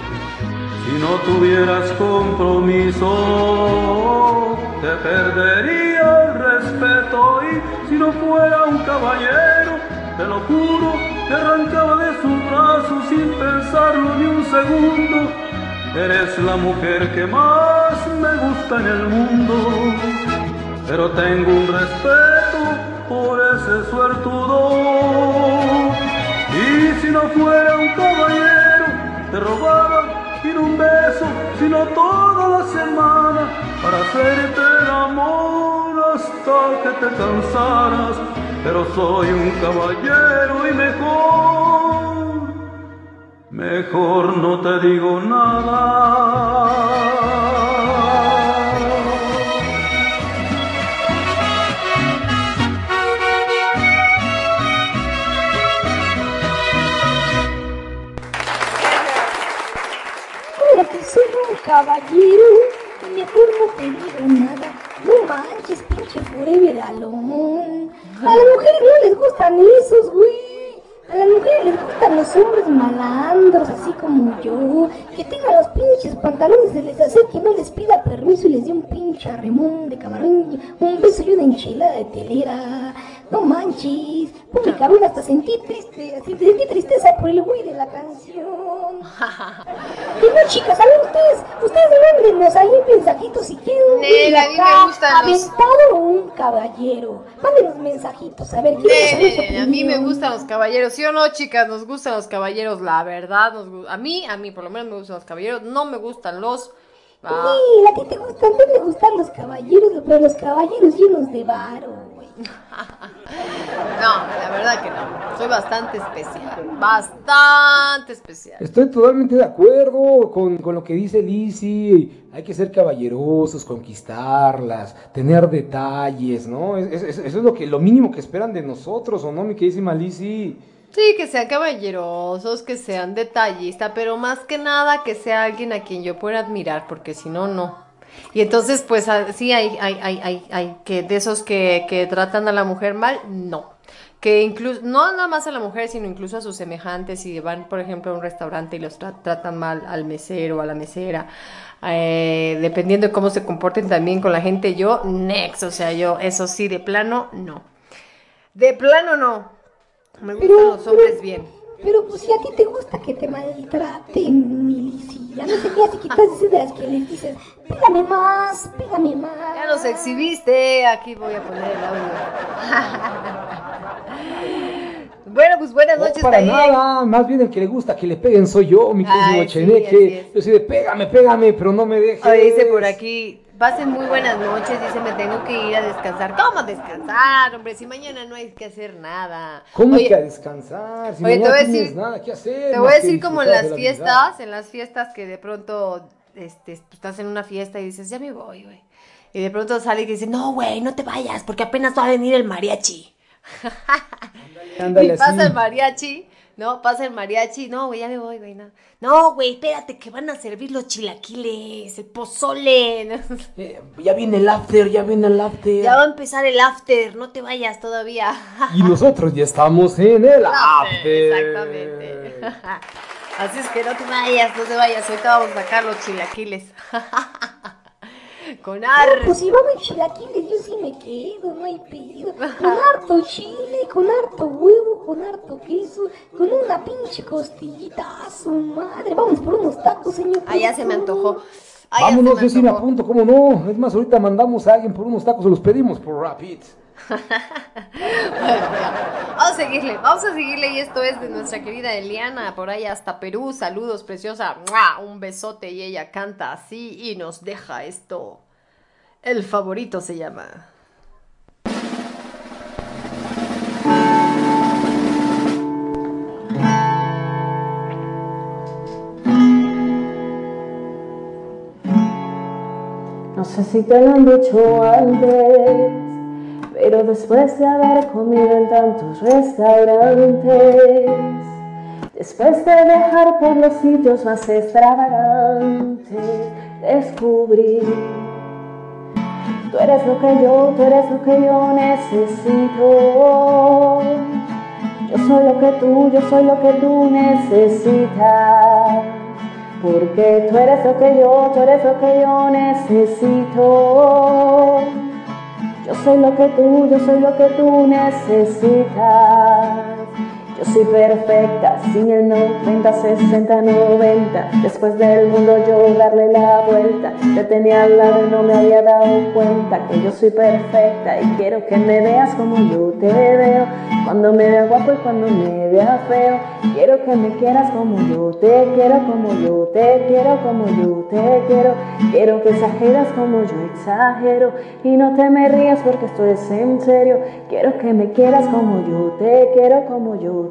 O: Si no tuvieras compromiso, te perdería el respeto y si no fuera un caballero, te lo juro, te arrancaba de sus brazos sin pensarlo ni un segundo. Eres la mujer que más me gusta en el mundo, pero tengo un respeto por ese suertudo. Y si no fuera un caballero, te robaba un beso, sino toda la semana para hacerte el amor hasta que te cansaras. Pero soy un caballero y mejor, mejor no te digo nada.
C: Caballero mejor no te digo nada. No manches, pinche forever alone. A las mujeres no les gustan esos, güey. A las mujeres les gustan los hombres malandros, así como yo, que tengan los pinches pantalones se les acerque y no les pida permiso y les dé un pinche arremón de camarón, un beso y una enchilada de telera. No manches, pobre cabrón, hasta sentí triste, así, sentí tristeza por el güey de la canción. Y no, chicas, a ver ustedes, ustedes mándenos ahí mensajitos si quieren
B: Nel, a mí me los-
C: aventado o un caballero. Mándenos mensajitos, a ver, quiero
B: Ne,
C: saber
B: ne,
C: su
B: ne, a mí me gustan los caballeros, ¿sí o no, chicas? Nos gustan los caballeros, la verdad. Nos, a mí, a mí por lo menos me gustan los caballeros, no me gustan los... ah,
C: Sí, a ti te gustan, te gustan los caballeros, pero los caballeros llenos de varo.
B: No, la verdad que no. Soy bastante especial, bastante especial.
A: Estoy totalmente de acuerdo con, con lo que dice Lizzy. Hay que ser caballerosos, conquistarlas, tener detalles, ¿no? Es- es- es- eso es lo, que, lo mínimo que esperan de nosotros, ¿o no, mi queridísima Lizzy?
B: Sí, que sean caballerosos, que sean detallistas, pero más que nada que sea alguien a quien yo pueda admirar, porque si no, no. Y entonces, pues ah, sí, hay, hay, hay, hay, que de esos que, que tratan a la mujer mal, no. Que incluso, no nada más a la mujer, sino incluso a sus semejantes, si van, por ejemplo, a un restaurante y los tra- tratan mal al mesero, a la mesera, eh, dependiendo de cómo se comporten también con la gente, yo, next, o sea, yo, eso sí, de plano, no. De plano, no. Me gustan
C: Pero-
B: los hombres bien.
C: Pero pues si a ti te gusta que te maltraten, Milici, ya no sé qué, así que estás de las que les dices, pégame más, pégame más.
B: Ya nos exhibiste, aquí voy a poner el audio. bueno, pues buenas
A: No,
B: noches
A: para
B: también.
A: nada, más bien el que le gusta que le peguen soy yo, mi
B: sí, así
A: Cheneque.
B: es.
A: Yo soy de pégame, pégame, pero no me dejes.
B: Oye, dice por aquí, pasen muy buenas noches, dice me tengo que ir a descansar. ¿Cómo descansar, hombre? Si mañana no hay que hacer nada.
A: ¿Cómo
B: Oye,
A: que a descansar? Si
B: oye, te
A: mañana
B: voy a
A: tienes
B: decir-
A: nada que hacer.
B: Te voy a decir como en las
A: vida.
B: fiestas, en las fiestas que de pronto este, estás en una fiesta y dices, ya me voy, güey. Y de pronto sale y dice, no, güey, no te vayas, porque apenas va a venir el mariachi.
A: Ándale
B: y pasa el mariachi, ¿no? Pasa el mariachi, no, güey, ya me voy, güey, no. No, güey, espérate, que van a servir los chilaquiles, el pozole. ¿no?
A: Eh, ya viene el after, ya viene el after.
B: Ya va a empezar el after, no te vayas todavía.
A: Y nosotros ya estamos en el after.
B: Exactamente. Así es que no te vayas, no te vayas. Ahorita vamos a sacar los chilaquiles. Con ar.
C: No, pues si vamos a chilaquiles, yo sí me quedo, no hay pedo. Con harto chile, con harto huevo, con harto queso, con una pinche costillita a su madre. Vamos por unos tacos, señor.
B: Ah, ya se me antojó. Ay, ya
A: Vámonos, yo sí me apunto, ¿cómo no? Es más, ahorita mandamos a alguien por unos tacos, se los pedimos por Rapid.
B: Vamos a seguirle, vamos a seguirle y esto es de nuestra querida Eliana, por ahí hasta Perú. Saludos, preciosa. Un besote y ella canta así y nos deja esto. El favorito se llama.
F: No sé si te lo han dicho antes, pero después de haber comido en tantos restaurantes, después de viajar por los sitios más extravagantes, descubrí tú eres lo que yo, tú eres lo que yo necesito. Yo soy lo que tú, yo soy lo que tú necesitas. Porque tú eres lo que yo, tú eres lo que yo necesito. Yo soy lo que tú, yo soy lo que tú necesitas. Yo soy perfecta, sin el 90, 60, 90. Después del mundo yo darle la vuelta. Te tenía al lado y no me había dado cuenta que yo soy perfecta y quiero que me veas como yo te veo. Cuando me vea guapo y cuando me vea feo. Quiero que me quieras como yo te quiero, como yo te quiero, como yo te quiero. Quiero que exageras como yo exagero y no te me rías porque esto es en serio. Quiero que me quieras como yo te quiero, como yo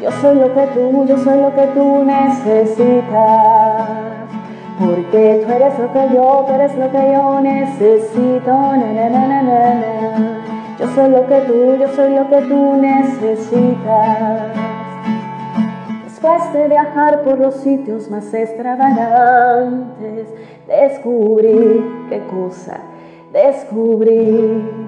F: Yo soy lo que tú, yo soy lo que tú necesitas. tú eres lo que yo, tú eres lo que yo necesito. Na, na, na. Yo soy lo que tú, yo soy lo que tú necesitas. Después de viajar por los sitios más extravagantes, descubrí qué cosa, descubrí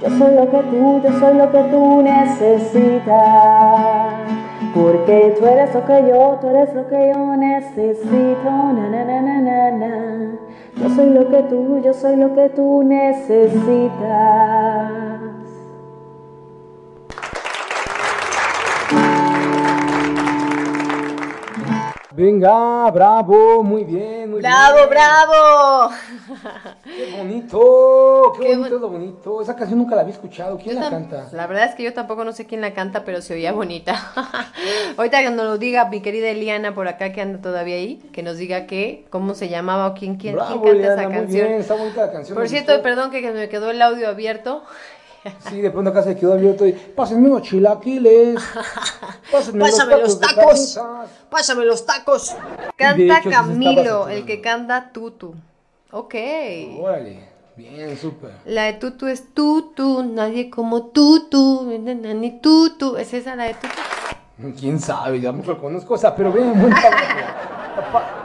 F: Yo soy lo que tú, yo soy lo que tú necesitas. Porque tú eres lo que yo, tú eres lo que yo necesito. Na, na, na, na, na, na. Yo soy lo que tú, yo soy lo que tú necesitas.
A: Venga, bravo, muy bien, muy
B: ¡Bravo,
A: bien.
B: bravo!
A: Qué bonito, qué,
B: Qué
A: bonito, lo bonito. Esa canción nunca la había escuchado. ¿Quién
B: Yo
A: la canta?
B: La verdad es que yo tampoco no sé quién la canta, pero se oía bonita. Ahorita que nos lo diga mi querida Eliana por acá que anda todavía ahí, que nos diga qué, cómo se llamaba o quién, quién, quién
A: Bravo,
B: canta
A: Eliana,
B: esa
A: muy
B: canción.
A: bien, está bonita la canción.
B: Por cierto,
A: gustó.
B: perdón que, que me quedó el audio abierto.
A: Sí, de pronto acá se quedó abierto y pásenme unos chilaquiles. Pásenme
B: Pásame los tacos.
A: carnitas".
B: Pásame los tacos. Canta
A: hecho,
B: Camilo, el que canta Tutu. Ok.
A: Órale, bien, súper.
B: La de Tutu es Tutu, nadie como Tutu, ni Tutu. ¿Es esa la de Tutu?
A: Quién sabe, ya me conozco esa, pero bien, buen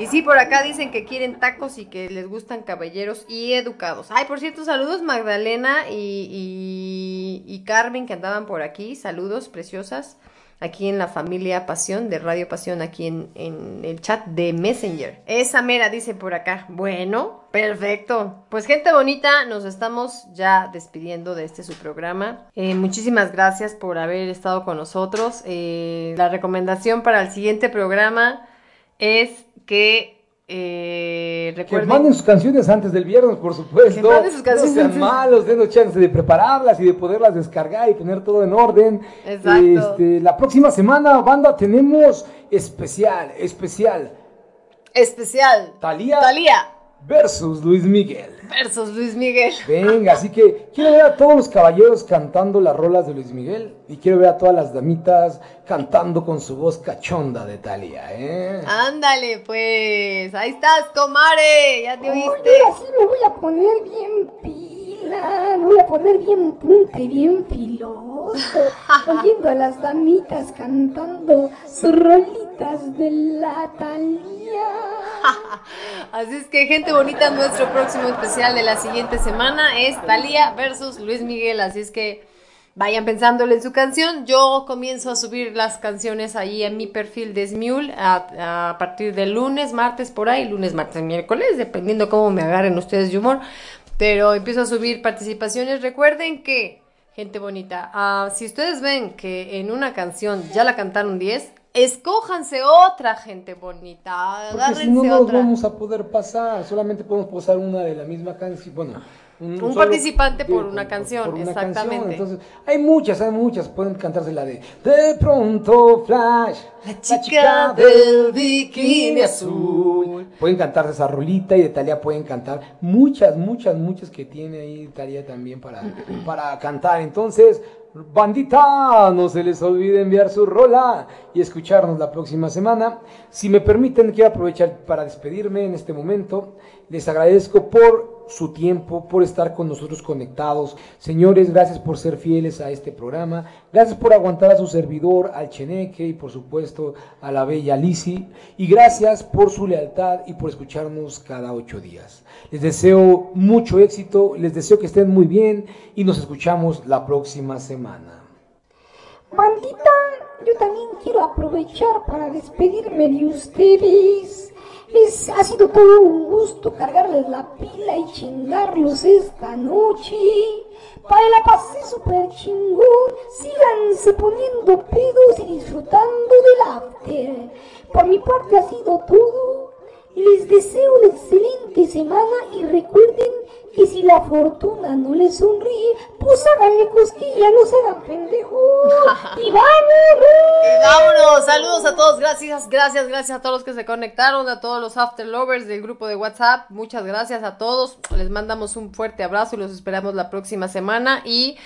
B: Y sí, por acá dicen que quieren tacos y que les gustan caballeros y educados. Ay, por cierto, saludos Magdalena y, Carmen que andaban por aquí. Saludos preciosas. Aquí en la familia Pasión, de Radio Pasión, aquí en, en el chat de Messenger. Esa mera dice por acá. Bueno, perfecto. Pues gente bonita, nos estamos ya despidiendo de este su programa. Eh, muchísimas gracias por haber estado con nosotros. Eh, la recomendación para el siguiente programa es que eh,
A: Que manden sus canciones antes del viernes, por supuesto.
B: Que manden sus canciones
A: No sean malos, denos chance de prepararlas y de poderlas descargar y tener todo en orden.
B: Exacto.
A: Este, la próxima semana, banda, tenemos especial, especial.
B: especial
A: Talía
B: Talía
A: versus Luis Miguel.
B: versus Luis Miguel.
A: Venga, así que quiero ver a todos los caballeros cantando las rolas de Luis Miguel y quiero ver a todas las damitas cantando con su voz cachonda de Talía, ¿eh?
B: Ándale, pues. Ahí estás, comare. Ya te
C: Oye,
B: oíste.
C: así me voy a poner bien pila, me voy a poner bien punta y bien filoso, oyendo a las damitas cantando sus de la Talía.
B: Así es que, gente bonita, nuestro próximo especial de la siguiente semana es Talía versus Luis Miguel. Así es que vayan pensándole en su canción. Yo comienzo a subir las canciones ahí en mi perfil de Smule a, partir del lunes, martes por ahí, lunes, martes, miércoles, dependiendo cómo me agarren ustedes de humor. Pero empiezo a subir participaciones. Recuerden que, gente bonita, ah, si ustedes ven que en una canción ya la cantaron 10, escójanse otra, gente bonita.
A: Porque si no nos
B: otra.
A: vamos a poder pasar, solamente podemos pasar una de la misma canción, bueno,
B: Un
A: solo-
B: participante por una canción,
A: por una
B: exactamente.
A: canción. Entonces, hay muchas, hay muchas, pueden cantarse la de De pronto Flash, la
B: chica del bikini azul.
A: Pueden cantarse esa rolita y de Talía pueden cantar muchas, muchas, muchas que tiene ahí Talía también para, para cantar. Entonces, bandita, no se les olvide enviar su rola y escucharnos la próxima semana. Si me permiten, quiero aprovechar para despedirme en este momento. Les agradezco por su tiempo, por estar con nosotros conectados. Señores, gracias por ser fieles a este programa. Gracias por aguantar a su servidor, al Cheneque y por supuesto a la bella Lisi. Y gracias por su lealtad y por escucharnos cada ocho días. Les deseo mucho éxito, les deseo que estén muy bien y nos escuchamos la próxima semana.
C: Bandita, yo también quiero aprovechar para despedirme de ustedes. Les ha sido todo un gusto cargarles la pila y chingarlos esta noche. Para la pasé súper chingón. Síganse poniendo pedos y disfrutando del after. Por mi parte ha sido todo. Les deseo una excelente semana y recuerden si la fortuna no les sonríe, pues háganle cosquilla, no se hagan pendejos. ¡Y vámonos!
B: Y vámonos, saludos a todos, gracias, gracias, gracias a todos los que se conectaron, a todos los After Lovers del grupo de WhatsApp, muchas gracias a todos, les mandamos un fuerte abrazo y los esperamos la próxima semana. Y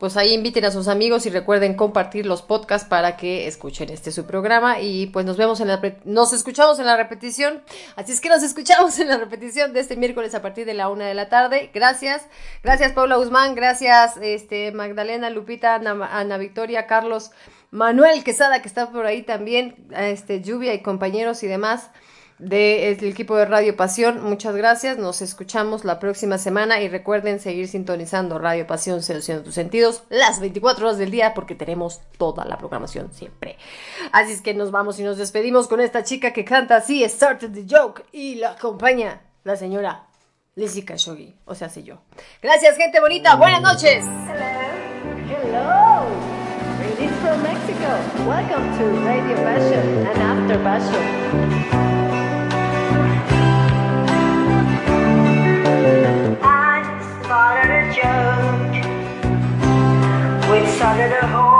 B: pues ahí inviten a sus amigos y recuerden compartir los podcasts para que escuchen este su programa. Y pues nos vemos en la nos escuchamos en la repetición. Así es que nos escuchamos en la repetición de este miércoles a partir de la una de la tarde. Gracias. Gracias Paula Guzmán. Gracias este Magdalena Lupita Ana, Ana Victoria Carlos Manuel Quesada que está por ahí también este Lluvia y compañeros y demás del equipo de Radio Pasión. Muchas gracias. Nos escuchamos la próxima semana y recuerden seguir sintonizando Radio Pasión, seduciendo tus sentidos las 24 horas del día porque tenemos toda la programación siempre. Así es que nos vamos y nos despedimos con esta chica que canta así, Started the Joke y la acompaña la señora Lizzie Khashoggi, o sea, soy yo. Gracias, gente bonita. Buenas noches.
J: Hello! Greetings from Mexico. Welcome to Radio Passion and After Passion.
G: Started a joke. We started a whole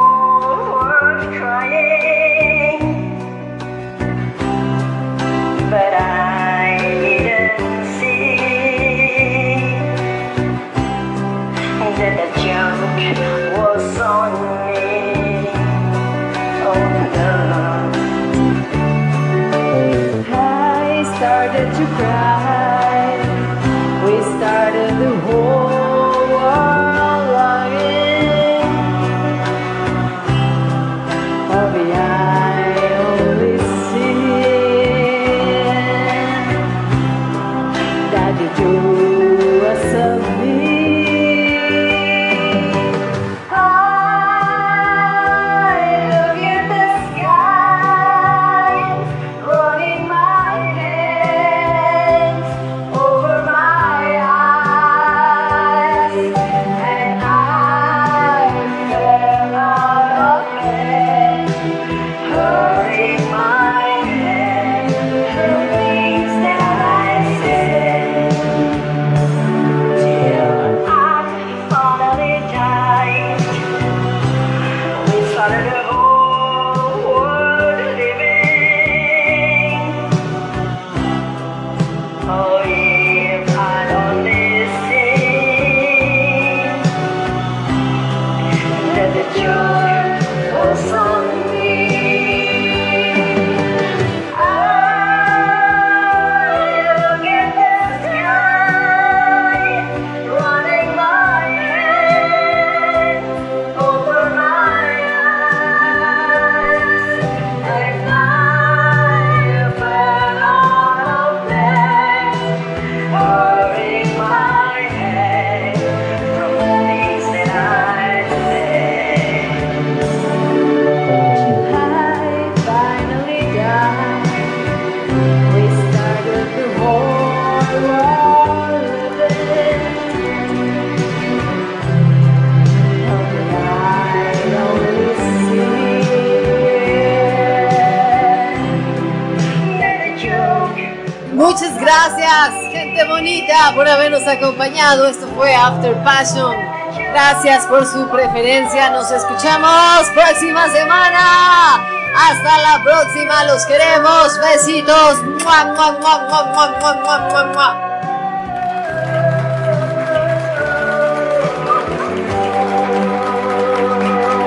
B: bonita por habernos acompañado. Esto fue After Passion. Gracias por su preferencia. Nos escuchamos próxima semana. Hasta la próxima. Los queremos. Besitos.